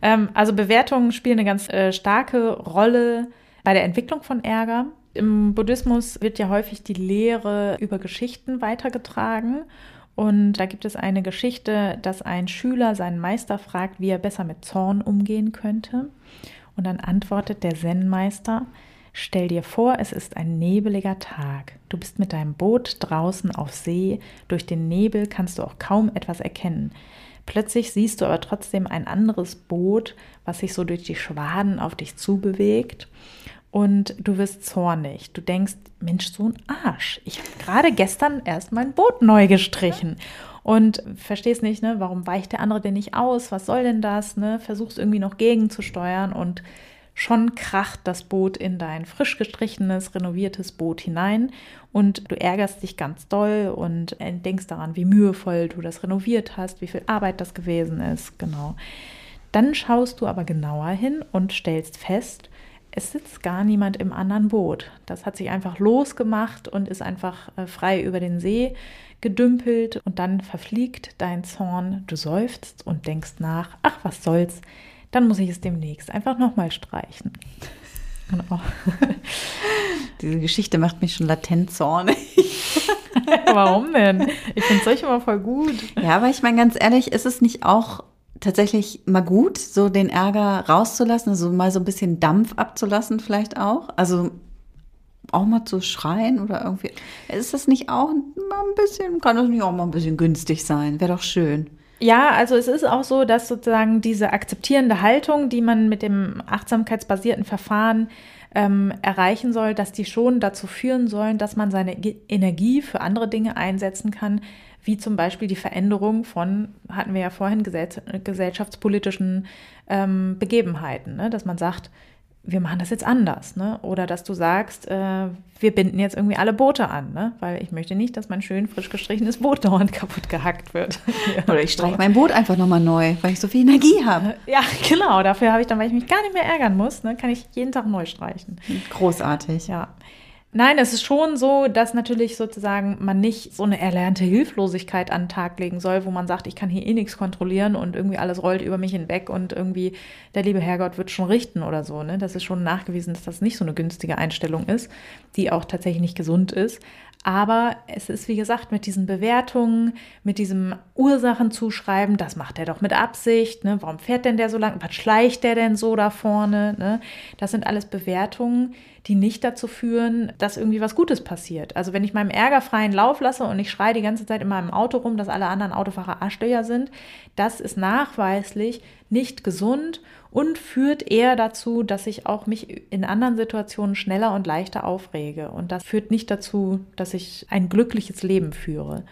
Ähm, also Bewertungen spielen eine ganz äh, starke Rolle bei der Entwicklung von Ärger. Im Buddhismus wird ja häufig die Lehre über Geschichten weitergetragen. Und da gibt es eine Geschichte, dass ein Schüler seinen Meister fragt, wie er besser mit Zorn umgehen könnte. Und dann antwortet der Zen-Meister, Stell dir vor, es ist ein nebeliger Tag. Du bist mit deinem Boot draußen auf See. Durch den Nebel kannst du auch kaum etwas erkennen. Plötzlich siehst du aber trotzdem ein anderes Boot, was sich so durch die Schwaden auf dich zubewegt. Und du wirst zornig. Du denkst, Mensch, so ein Arsch. Ich habe gerade gestern erst mein Boot neu gestrichen. Und verstehst nicht, ne, warum weicht der andere denn nicht aus? Was soll denn das? Ne? Versuchst irgendwie noch gegenzusteuern und schon kracht das Boot in dein frisch gestrichenes, renoviertes Boot hinein und du ärgerst dich ganz doll und denkst daran, wie mühevoll du das renoviert hast, wie viel Arbeit das gewesen ist. Genau. Dann schaust du aber genauer hin und stellst fest, es sitzt gar niemand im anderen Boot. Das hat sich einfach losgemacht und ist einfach äh, frei über den See gedümpelt und dann verfliegt dein Zorn, du seufzt und denkst nach, ach, was soll's, dann muss ich es demnächst einfach nochmal streichen. <laughs> Genau. Diese Geschichte macht mich schon latent zornig. <laughs> Warum denn? Ich finde solche immer voll gut. Ja, aber ich meine ganz ehrlich, ist es nicht auch tatsächlich mal gut, so den Ärger rauszulassen, also mal so ein bisschen Dampf abzulassen vielleicht auch? Also auch mal zu schreien oder irgendwie. Ist das nicht auch mal ein bisschen, kann das nicht auch mal ein bisschen günstig sein? Wäre doch schön. Ja, also es ist auch so, dass sozusagen diese akzeptierende Haltung, die man mit dem achtsamkeitsbasierten Verfahren ähm, erreichen soll, dass die schon dazu führen sollen, dass man seine Energie für andere Dinge einsetzen kann, wie zum Beispiel die Veränderung von, hatten wir ja vorhin, gesellschaftspolitischen ähm, Begebenheiten, ne? dass man sagt, wir machen das jetzt anders, ne? Oder dass du sagst, äh, wir binden jetzt irgendwie alle Boote an, ne? Weil ich möchte nicht, dass mein schön frisch gestrichenes Boot <laughs> dauernd kaputt gehackt wird. <laughs> Oder ich streiche mein Boot einfach nochmal neu, weil ich so viel Energie habe. <laughs> Ja, genau. Dafür habe ich dann, weil ich mich gar nicht mehr ärgern muss, ne, kann ich jeden Tag neu streichen. Großartig. Ja. Nein, es ist schon so, dass natürlich sozusagen man nicht so eine erlernte Hilflosigkeit an den Tag legen soll, wo man sagt, ich kann hier eh nichts kontrollieren und irgendwie alles rollt über mich hinweg und irgendwie der liebe Herrgott wird schon richten oder so. Ne? Das ist schon nachgewiesen, dass das nicht so eine günstige Einstellung ist, die auch tatsächlich nicht gesund ist. Aber es ist, wie gesagt, mit diesen Bewertungen, mit diesem Ursachenzuschreiben, das macht er doch mit Absicht. Ne? Warum fährt denn der so lang? Was schleicht der denn so da vorne? Ne? Das sind alles Bewertungen, die nicht dazu führen, dass irgendwie was Gutes passiert. Also wenn ich meinem Ärger freien Lauf lasse und ich schreie die ganze Zeit in meinem Auto rum, dass alle anderen Autofahrer Arschlöcher sind, das ist nachweislich nicht gesund und führt eher dazu, dass ich auch mich in anderen Situationen schneller und leichter aufrege. Und das führt nicht dazu, dass ich ein glückliches Leben führe.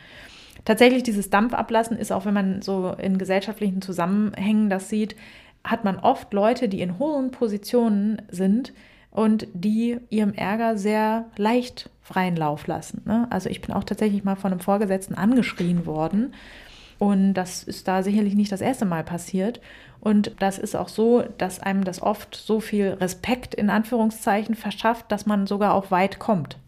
Tatsächlich dieses Dampfablassen ist auch, wenn man so in gesellschaftlichen Zusammenhängen das sieht, hat man oft Leute, die in hohen Positionen sind und die ihrem Ärger sehr leicht freien Lauf lassen. Ne? Also ich bin auch tatsächlich mal von einem Vorgesetzten angeschrien worden. Und das ist da sicherlich nicht das erste Mal passiert. Und das ist auch so, dass einem das oft so viel Respekt in Anführungszeichen verschafft, dass man sogar auch weit kommt.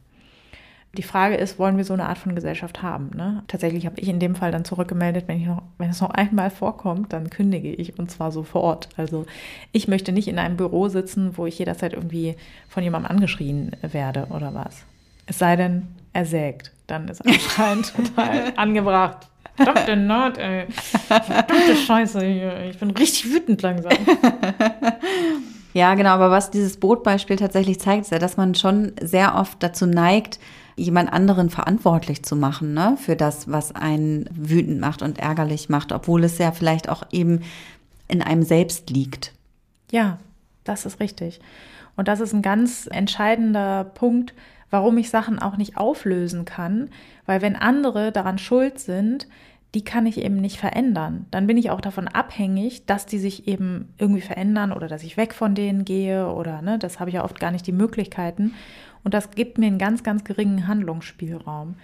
Die Frage ist, wollen wir so eine Art von Gesellschaft haben? Ne? Tatsächlich habe ich in dem Fall dann zurückgemeldet, wenn, noch, wenn es noch einmal vorkommt, dann kündige ich und zwar sofort. Also ich möchte nicht in einem Büro sitzen, wo ich jederzeit irgendwie von jemandem angeschrien werde oder was. Es sei denn, er sägt. Dann ist <laughs> anscheinend total angebracht. Den Nord, ey. Verdammte Scheiße hier. Ich bin richtig wütend langsam. <laughs> Ja, genau, aber was dieses Bootbeispiel tatsächlich zeigt, ist ja, dass man schon sehr oft dazu neigt, jemand anderen verantwortlich zu machen, ne, für das, was einen wütend macht und ärgerlich macht, obwohl es ja vielleicht auch eben in einem selbst liegt. Ja, das ist richtig. Und das ist ein ganz entscheidender Punkt, warum ich Sachen auch nicht auflösen kann, weil wenn andere daran schuld sind, die kann ich eben nicht verändern. Dann bin ich auch davon abhängig, dass die sich eben irgendwie verändern oder dass ich weg von denen gehe oder ne, das habe ich ja oft gar nicht die Möglichkeiten. Und das gibt mir einen ganz, ganz geringen Handlungsspielraum.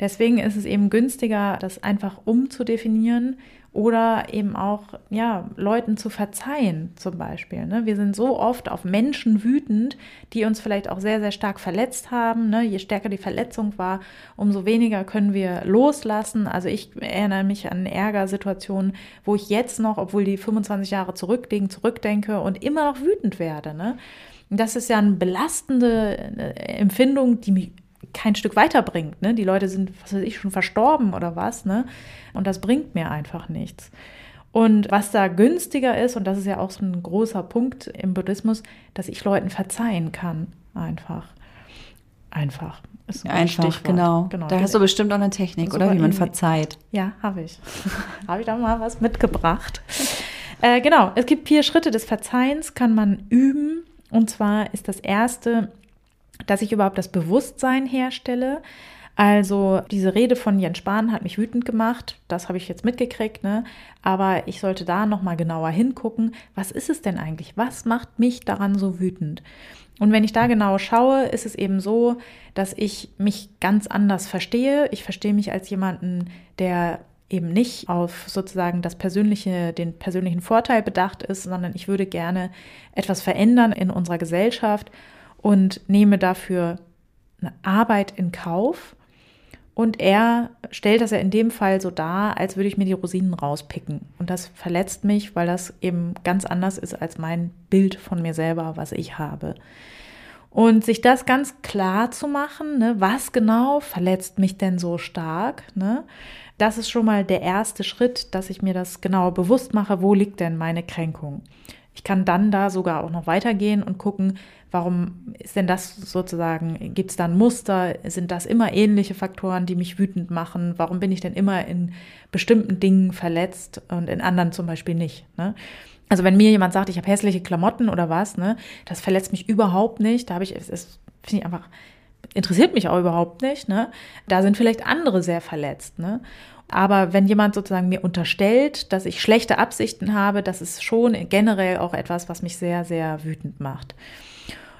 Deswegen ist es eben günstiger, das einfach umzudefinieren oder eben auch ja, Leuten zu verzeihen zum Beispiel. Ne? Wir sind so oft auf Menschen wütend, die uns vielleicht auch sehr, sehr stark verletzt haben. Ne? Je stärker die Verletzung war, umso weniger können wir loslassen. Also ich erinnere mich an Ärgersituationen, wo ich jetzt noch, obwohl die 25 Jahre zurückliegen, zurückdenke und immer noch wütend werde. Ne? Das ist ja eine belastende äh, Empfindung, die mich kein Stück weiterbringt. Ne? Die Leute sind, was weiß ich, schon verstorben oder was. Ne? Und das bringt mir einfach nichts. Und was da günstiger ist, und das ist ja auch so ein großer Punkt im Buddhismus, dass ich Leuten verzeihen kann. Einfach. Einfach. Ist ein Einfach, Stichwort. genau. genau. Da hast du bestimmt auch eine Technik, oder? Wie man verzeiht. Ja, habe ich. <laughs> habe ich da mal was mitgebracht. äh, genau, es gibt vier Schritte des Verzeihens, kann man üben. Und zwar ist das erste, dass ich überhaupt das Bewusstsein herstelle. Also diese Rede von Jens Spahn hat mich wütend gemacht, das habe ich jetzt mitgekriegt, ne? aber ich sollte da nochmal genauer hingucken, was ist es denn eigentlich, was macht mich daran so wütend? Und wenn ich da genau schaue, ist es eben so, dass ich mich ganz anders verstehe. Ich verstehe mich als jemanden, der eben nicht auf sozusagen das persönliche, den persönlichen Vorteil bedacht ist, sondern ich würde gerne etwas verändern in unserer Gesellschaft und nehme dafür eine Arbeit in Kauf. Und er stellt das ja in dem Fall so dar, als würde ich mir die Rosinen rauspicken. Und das verletzt mich, weil das eben ganz anders ist als mein Bild von mir selber, was ich habe. Und sich das ganz klar zu machen, ne, was genau verletzt mich denn so stark, ne, das ist schon mal der erste Schritt, dass ich mir das genau bewusst mache, wo liegt denn meine Kränkung. Ich kann dann da sogar auch noch weitergehen und gucken, warum ist denn das sozusagen, gibt es da ein Muster, sind das immer ähnliche Faktoren, die mich wütend machen, warum bin ich denn immer in bestimmten Dingen verletzt und in anderen zum Beispiel nicht. Ne? Also wenn mir jemand sagt, ich habe hässliche Klamotten oder was, ne, das verletzt mich überhaupt nicht. Da habe ich, es, es finde ich einfach, interessiert mich auch überhaupt nicht. Ne? Da sind vielleicht andere sehr verletzt. Ne? Aber wenn jemand sozusagen mir unterstellt, dass ich schlechte Absichten habe, das ist schon generell auch etwas, was mich sehr, sehr wütend macht.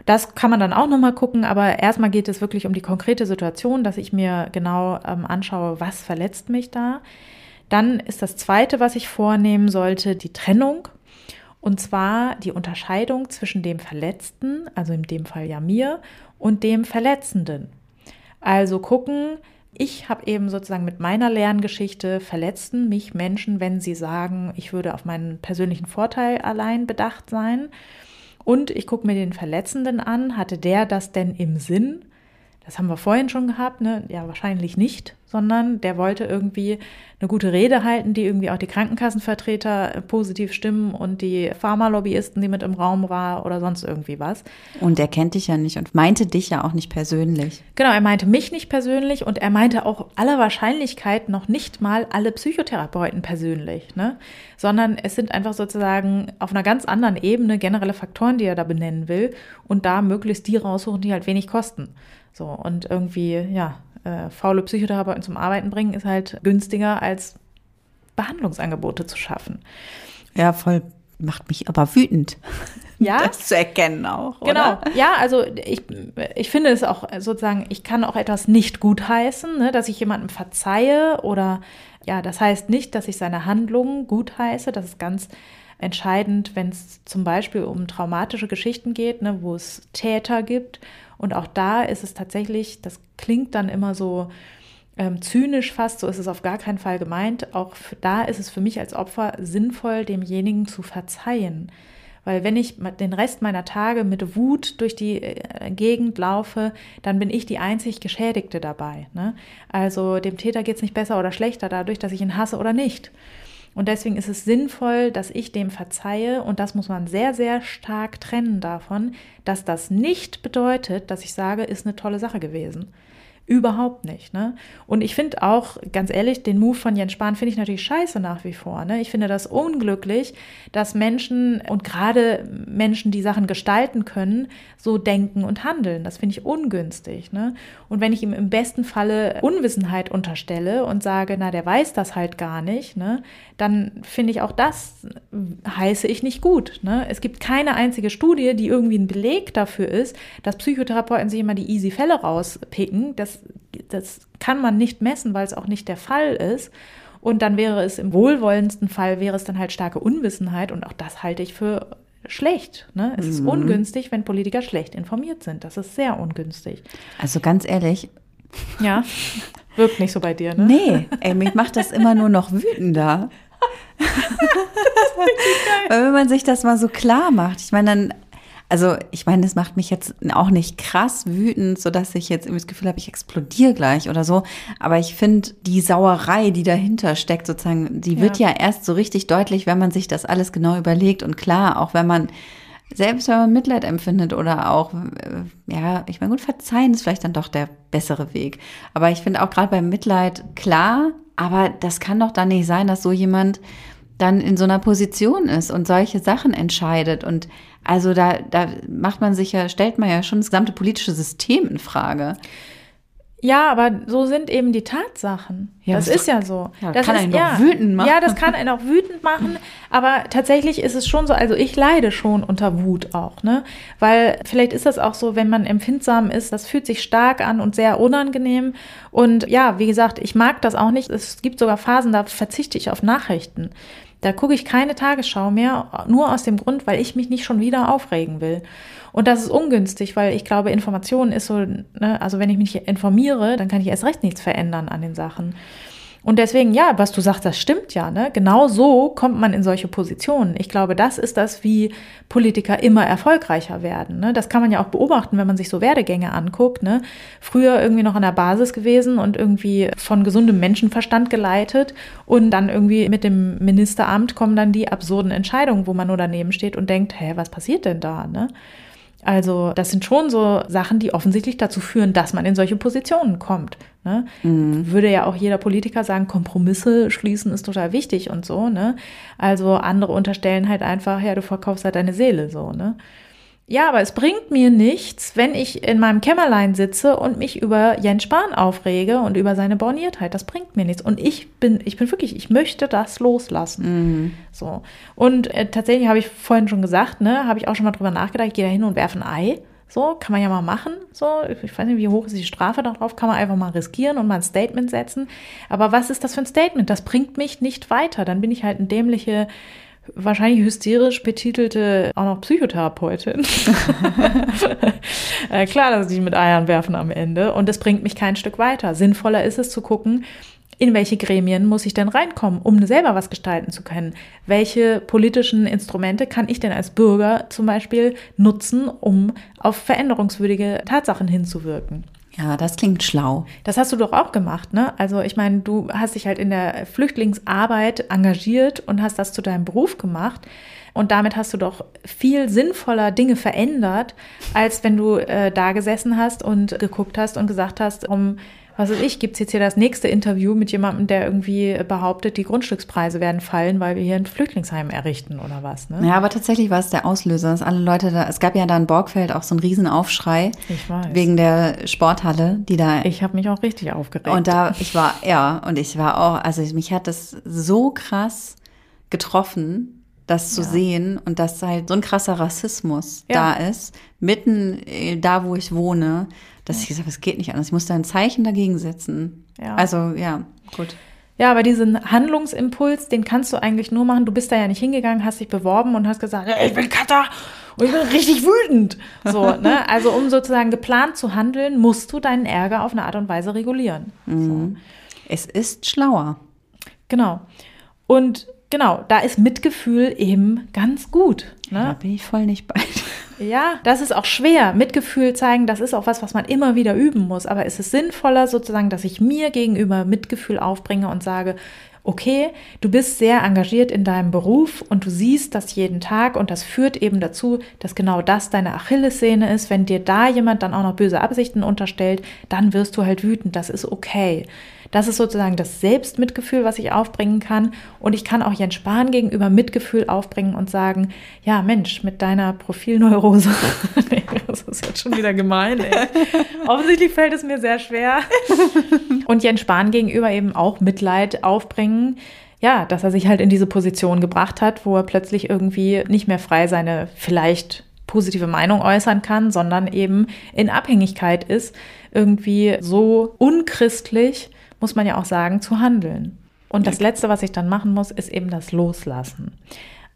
Das kann man dann auch nochmal gucken, aber erstmal geht es wirklich um die konkrete Situation, dass ich mir genau ähm, anschaue, was verletzt mich da. Dann ist das Zweite, was ich vornehmen sollte, die Trennung und zwar die Unterscheidung zwischen dem Verletzten, also in dem Fall ja mir, und dem Verletzenden. Also gucken, ich habe eben sozusagen mit meiner Lerngeschichte verletzten mich Menschen, wenn sie sagen, ich würde auf meinen persönlichen Vorteil allein bedacht sein. Und ich gucke mir den Verletzenden an, hatte der das denn im Sinn? Das haben wir vorhin schon gehabt, ne? Ja, wahrscheinlich nicht sondern der wollte irgendwie eine gute Rede halten, die irgendwie auch die Krankenkassenvertreter äh, positiv stimmen und die Pharmalobbyisten, die mit im Raum war oder sonst irgendwie was. Und er kennt dich ja nicht und meinte dich ja auch nicht persönlich. Genau, er meinte mich nicht persönlich und er meinte auch aller Wahrscheinlichkeit noch nicht mal alle Psychotherapeuten persönlich, ne? Sondern es sind einfach sozusagen auf einer ganz anderen Ebene generelle Faktoren, die er da benennen will und da möglichst die raussuchen, die halt wenig kosten. So, und irgendwie, ja, äh, faule Psychotherapeuten zum Arbeiten bringen, ist halt günstiger als Behandlungsangebote zu schaffen. Ja, voll macht mich aber wütend. <laughs> Ja. Das zu erkennen auch. Genau. Ja, also ich, ich finde es auch sozusagen, ich kann auch etwas nicht gutheißen, ne, dass ich jemandem verzeihe oder ja, das heißt nicht, dass ich seine Handlungen gutheiße. Das ist ganz entscheidend, wenn es zum Beispiel um traumatische Geschichten geht, ne, wo es Täter gibt und auch da ist es tatsächlich, das klingt dann immer so ähm, zynisch fast, so ist es auf gar keinen Fall gemeint. Auch da ist es für mich als Opfer sinnvoll, demjenigen zu verzeihen. Weil wenn ich den Rest meiner Tage mit Wut durch die äh, Gegend laufe, dann bin ich die einzig Geschädigte dabei. Ne? Also dem Täter geht es nicht besser oder schlechter dadurch, dass ich ihn hasse oder nicht. Und deswegen ist es sinnvoll, dass ich dem verzeihe. Und das muss man sehr, sehr stark trennen davon, dass das nicht bedeutet, dass ich sage, ist eine tolle Sache gewesen. Überhaupt nicht. Ne? Und ich finde auch, ganz ehrlich, den Move von Jens Spahn finde ich natürlich scheiße nach wie vor. Ne? Ich finde das unglücklich, dass Menschen und gerade Menschen, die Sachen gestalten können, so denken und handeln. Das finde ich ungünstig. Ne? Und wenn ich ihm im besten Falle Unwissenheit unterstelle und sage, na, der weiß das halt gar nicht, ne? dann finde ich auch das heiße ich nicht gut. Ne? Es gibt keine einzige Studie, die irgendwie ein Beleg dafür ist, dass Psychotherapeuten sich immer die easy Fälle rauspicken. Das das, kann man nicht messen, weil es auch nicht der Fall ist. Und dann wäre es im wohlwollendsten Fall, wäre es dann halt starke Unwissenheit. Und auch das halte ich für schlecht. Ne? Es mhm. ist ungünstig, wenn Politiker schlecht informiert sind. Das ist sehr ungünstig. Also ganz ehrlich. Ja, wirkt nicht so bei dir, ne? Nee, ey, mich macht das immer nur noch wütender. <laughs> Weil wenn man sich das mal so klar macht, ich meine, dann also ich meine, das macht mich jetzt auch nicht krass wütend, sodass ich jetzt irgendwie das Gefühl habe, ich explodiere gleich oder so. Aber ich finde, die Sauerei, die dahinter steckt, sozusagen, die wird ja. ja erst so richtig deutlich, wenn man sich das alles genau überlegt. Und klar, auch wenn man selbst wenn man Mitleid empfindet oder auch, äh, ja, ich meine, gut, verzeihen ist vielleicht dann doch der bessere Weg. Aber ich finde auch gerade beim Mitleid klar, aber das kann doch dann nicht sein, dass so jemand dann in so einer Position ist und solche Sachen entscheidet. Und also da, da macht man sich ja, stellt man ja schon das gesamte politische System in Frage. Ja, aber so sind eben die Tatsachen. Ja, das, ist doch, ja so. Ja, das kann ist, einen ja, doch wütend machen. Ja, das kann einen auch wütend machen. Aber tatsächlich ist es schon so, also ich leide schon unter Wut auch, ne? Weil vielleicht ist das auch so, wenn man empfindsam ist, das fühlt sich stark an und sehr unangenehm. Und ja, wie gesagt, ich mag das auch nicht. Es gibt sogar Phasen, da verzichte ich auf Nachrichten. Da gucke ich keine Tagesschau mehr, nur aus dem Grund, weil ich mich nicht schon wieder aufregen will. Und das ist ungünstig, weil ich glaube, Information ist so, ne, also wenn ich mich informiere, dann kann ich erst recht nichts verändern an den Sachen. Und deswegen, ja, was du sagst, das stimmt ja, ne? Genau so kommt man in solche Positionen. Ich glaube, das ist das, wie Politiker immer erfolgreicher werden. Ne? Das kann man ja auch beobachten, wenn man sich so Werdegänge anguckt. Ne? Früher irgendwie noch an der Basis gewesen und irgendwie von gesundem Menschenverstand geleitet und dann irgendwie mit dem Ministeramt kommen dann die absurden Entscheidungen, wo man nur daneben steht und denkt, hä, was passiert denn da? Ne? Also das sind schon so Sachen, die offensichtlich dazu führen, dass man in solche Positionen kommt. Ne? Mhm. Würde ja auch jeder Politiker sagen, Kompromisse schließen ist total wichtig und so. Ne? Also andere unterstellen halt einfach, ja, du verkaufst halt deine Seele so. Ne? Ja, aber es bringt mir nichts, wenn ich in meinem Kämmerlein sitze und mich über Jens Spahn aufrege und über seine Borniertheit. Das bringt mir nichts. Und ich bin, ich bin wirklich, ich möchte das loslassen. Mhm. So. Und äh, tatsächlich habe ich vorhin schon gesagt, ne, habe ich auch schon mal drüber nachgedacht, ich gehe da hin und werfe ein Ei. So, kann man ja mal machen. So, ich weiß nicht, wie hoch ist die Strafe darauf, kann man einfach mal riskieren und mal ein Statement setzen. Aber was ist das für ein Statement? Das bringt mich nicht weiter. Dann bin ich halt ein dämliche wahrscheinlich hysterisch betitelte auch noch Psychotherapeutin. <laughs> äh, klar, dass sie mit Eiern werfen am Ende und das bringt mich kein Stück weiter. Sinnvoller ist es zu gucken, in welche Gremien muss ich denn reinkommen, um selber was gestalten zu können? Welche politischen Instrumente kann ich denn als Bürger zum Beispiel nutzen, um auf veränderungswürdige Tatsachen hinzuwirken? Ja, das klingt schlau. Das hast du doch auch gemacht, ne? Also ich meine, du hast dich halt in der Flüchtlingsarbeit engagiert und hast das zu deinem Beruf gemacht. Und damit hast du doch viel sinnvoller Dinge verändert, als wenn du äh, da gesessen hast und geguckt hast und gesagt hast, um was weiß ich, gibt es jetzt hier das nächste Interview mit jemandem, der irgendwie behauptet, die Grundstückspreise werden fallen, weil wir hier ein Flüchtlingsheim errichten oder was. Ne? Ja, aber tatsächlich war es der Auslöser, dass alle Leute da, es gab ja da in Borgfeld auch so einen Riesenaufschrei wegen der Sporthalle, die da. Ich habe mich auch richtig aufgeregt. Und da, ich war, ja, und ich war auch, also mich hat das so krass getroffen, das zu ja. sehen und dass halt so ein krasser Rassismus ja. da ist, mitten äh, da, wo ich wohne, dass ich gesagt habe, es geht nicht anders. Ich muss da ein Zeichen dagegen setzen. Ja. Also, ja, gut. Ja, aber diesen Handlungsimpuls, den kannst du eigentlich nur machen. Du bist da ja nicht hingegangen, hast dich beworben und hast gesagt, ich bin Katar und ich bin richtig wütend. So, <laughs> ne? Also, um sozusagen geplant zu handeln, musst du deinen Ärger auf eine Art und Weise regulieren. Mhm. So. Es ist schlauer. Genau. Und genau, da ist Mitgefühl eben ganz gut. Ne? Da bin ich voll nicht bei. Ja, das ist auch schwer. Mitgefühl zeigen, das ist auch was, was man immer wieder üben muss. Aber es ist sinnvoller sozusagen, dass ich mir gegenüber Mitgefühl aufbringe und sage, okay, du bist sehr engagiert in deinem Beruf und du siehst das jeden Tag und das führt eben dazu, dass genau das deine Achillessehne ist. Wenn dir da jemand dann auch noch böse Absichten unterstellt, dann wirst du halt wütend. Das ist okay. Das ist sozusagen das Selbstmitgefühl, was ich aufbringen kann. Und ich kann auch Jens Spahn gegenüber Mitgefühl aufbringen und sagen, ja Mensch, mit deiner Profilneurose, <laughs> das ist jetzt schon wieder gemein, ey. <laughs> Offensichtlich fällt es mir sehr schwer. Und Jens Spahn gegenüber eben auch Mitleid aufbringen ja, dass er sich halt in diese Position gebracht hat, wo er plötzlich irgendwie nicht mehr frei seine vielleicht positive Meinung äußern kann, sondern eben in Abhängigkeit ist, irgendwie so unchristlich muss man ja auch sagen, zu handeln. Und das Letzte, was ich dann machen muss, ist eben das Loslassen.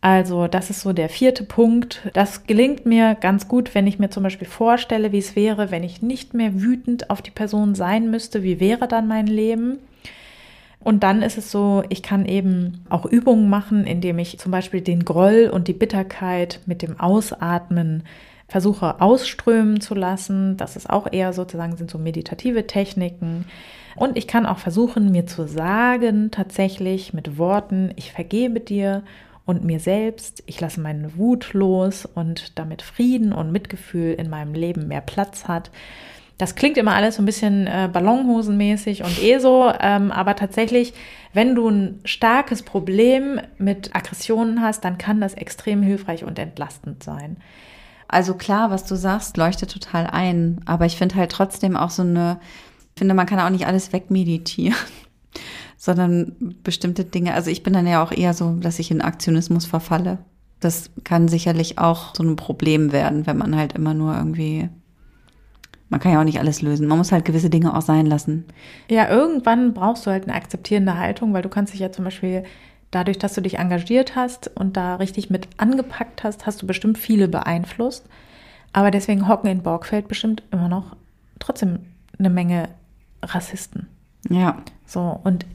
Also das ist so der vierte Punkt. Das gelingt mir ganz gut, wenn ich mir zum Beispiel vorstelle, wie es wäre, wenn ich nicht mehr wütend auf die Person sein müsste. Wie wäre dann mein Leben? Und dann ist es so, ich kann eben auch Übungen machen, indem ich zum Beispiel den Groll und die Bitterkeit mit dem Ausatmen versuche ausströmen zu lassen. Das ist auch eher sozusagen, sind so meditative Techniken. Und ich kann auch versuchen, mir zu sagen, tatsächlich mit Worten, ich vergebe dir und mir selbst, ich lasse meine Wut los und damit Frieden und Mitgefühl in meinem Leben mehr Platz hat. Das klingt immer alles so ein bisschen äh, ballonhosenmäßig und eh so, ähm, aber tatsächlich, wenn du ein starkes Problem mit Aggressionen hast, dann kann das extrem hilfreich und entlastend sein. Also klar, was du sagst, leuchtet total ein, aber ich finde halt trotzdem auch so eine Ich finde, man kann auch nicht alles wegmeditieren, <laughs> sondern bestimmte Dinge. Also ich bin dann ja auch eher so, dass ich in Aktionismus verfalle. Das kann sicherlich auch so ein Problem werden, wenn man halt immer nur irgendwie man kann ja auch nicht alles lösen. Man muss halt gewisse Dinge auch sein lassen. Ja, irgendwann brauchst du halt eine akzeptierende Haltung, weil du kannst dich ja zum Beispiel dadurch, dass du dich engagiert hast und da richtig mit angepackt hast, hast du bestimmt viele beeinflusst. Aber deswegen hocken in Borgfeld bestimmt immer noch trotzdem eine Menge Rassisten. Ja. So, und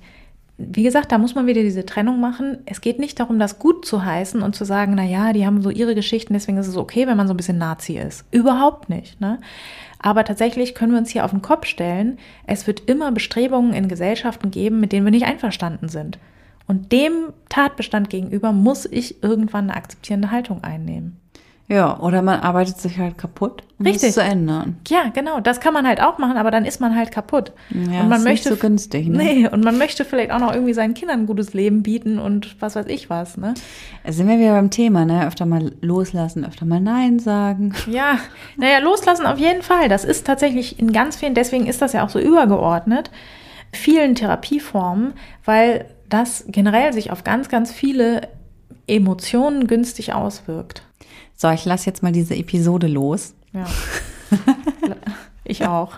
wie gesagt, da muss man wieder diese Trennung machen. Es geht nicht darum, das gut zu heißen und zu sagen, na ja, die haben so ihre Geschichten, deswegen ist es okay, wenn man so ein bisschen Nazi ist. Überhaupt nicht. Ne? Aber tatsächlich können wir uns hier auf den Kopf stellen, es wird immer Bestrebungen in Gesellschaften geben, mit denen wir nicht einverstanden sind. Und dem Tatbestand gegenüber muss ich irgendwann eine akzeptierende Haltung einnehmen. Ja, oder man arbeitet sich halt kaputt, um Richtig. es zu ändern. Ja, genau. Das kann man halt auch machen, aber dann ist man halt kaputt. Ja, und man ist möchte nicht so günstig, ne? Nee, und man möchte vielleicht auch noch irgendwie seinen Kindern ein gutes Leben bieten und was weiß ich was, ne? Sind wir wieder beim Thema, ne? Öfter mal loslassen, öfter mal Nein sagen. Ja, naja, loslassen auf jeden Fall. Das ist tatsächlich in ganz vielen, deswegen ist das ja auch so übergeordnet, vielen Therapieformen, weil das generell sich auf ganz, ganz viele Emotionen günstig auswirkt. So, ich lasse jetzt mal diese Episode los. Ja. <laughs> ich auch.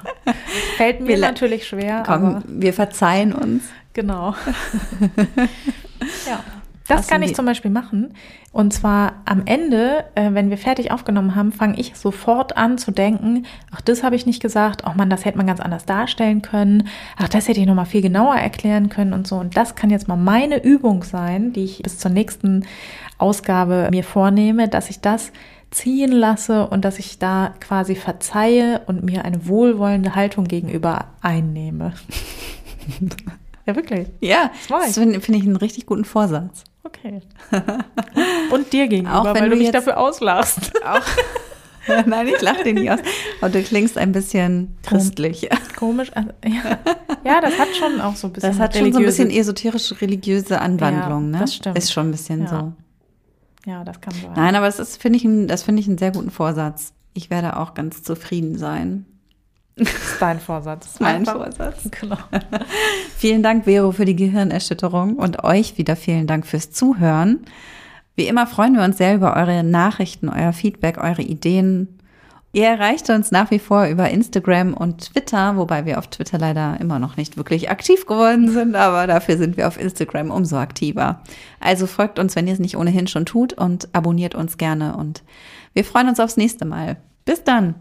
Fällt mir wir natürlich schwer. Komm, wir verzeihen uns. Genau. <laughs> ja. Das kann ich zum Beispiel machen. Und zwar am Ende, äh, wenn wir fertig aufgenommen haben, fange ich sofort an zu denken, ach, das habe ich nicht gesagt, ach man, das hätte man ganz anders darstellen können, ach, das hätte ich nochmal viel genauer erklären können und so. Und das kann jetzt mal meine Übung sein, die ich bis zur nächsten Ausgabe mir vornehme, dass ich das ziehen lasse und dass ich da quasi verzeihe und mir eine wohlwollende Haltung gegenüber einnehme. <laughs> ja, wirklich. Ja, das, das finde find ich einen richtig guten Vorsatz. Okay. Und dir gegenüber, auch wenn weil du, mich dafür auslachst. Auch, <laughs> Nein, ich lache dir nicht aus. Aber du klingst ein bisschen christlich. Komisch. Also, ja. ja, das hat schon auch so ein bisschen. Das hat schon so ein bisschen esoterische, religiöse Anwandlung, ja, ne? Das stimmt. Ist schon ein bisschen ja. so. Ja, das kann sein. Nein, aber das ist, finde ich, ein, das finde ich einen sehr guten Vorsatz. Ich werde auch ganz zufrieden sein. Das ist dein Vorsatz. Das ist mein Einfach. Vorsatz. Genau. <laughs> vielen Dank, Vero, für die Gehirnerschütterung und euch wieder vielen Dank fürs Zuhören. Wie immer freuen wir uns sehr über eure Nachrichten, euer Feedback, eure Ideen. Ihr erreicht uns nach wie vor über Instagram und Twitter, wobei wir auf Twitter leider immer noch nicht wirklich aktiv geworden sind, aber dafür sind wir auf Instagram umso aktiver. Also folgt uns, wenn ihr es nicht ohnehin schon tut und abonniert uns gerne und wir freuen uns aufs nächste Mal. Bis dann!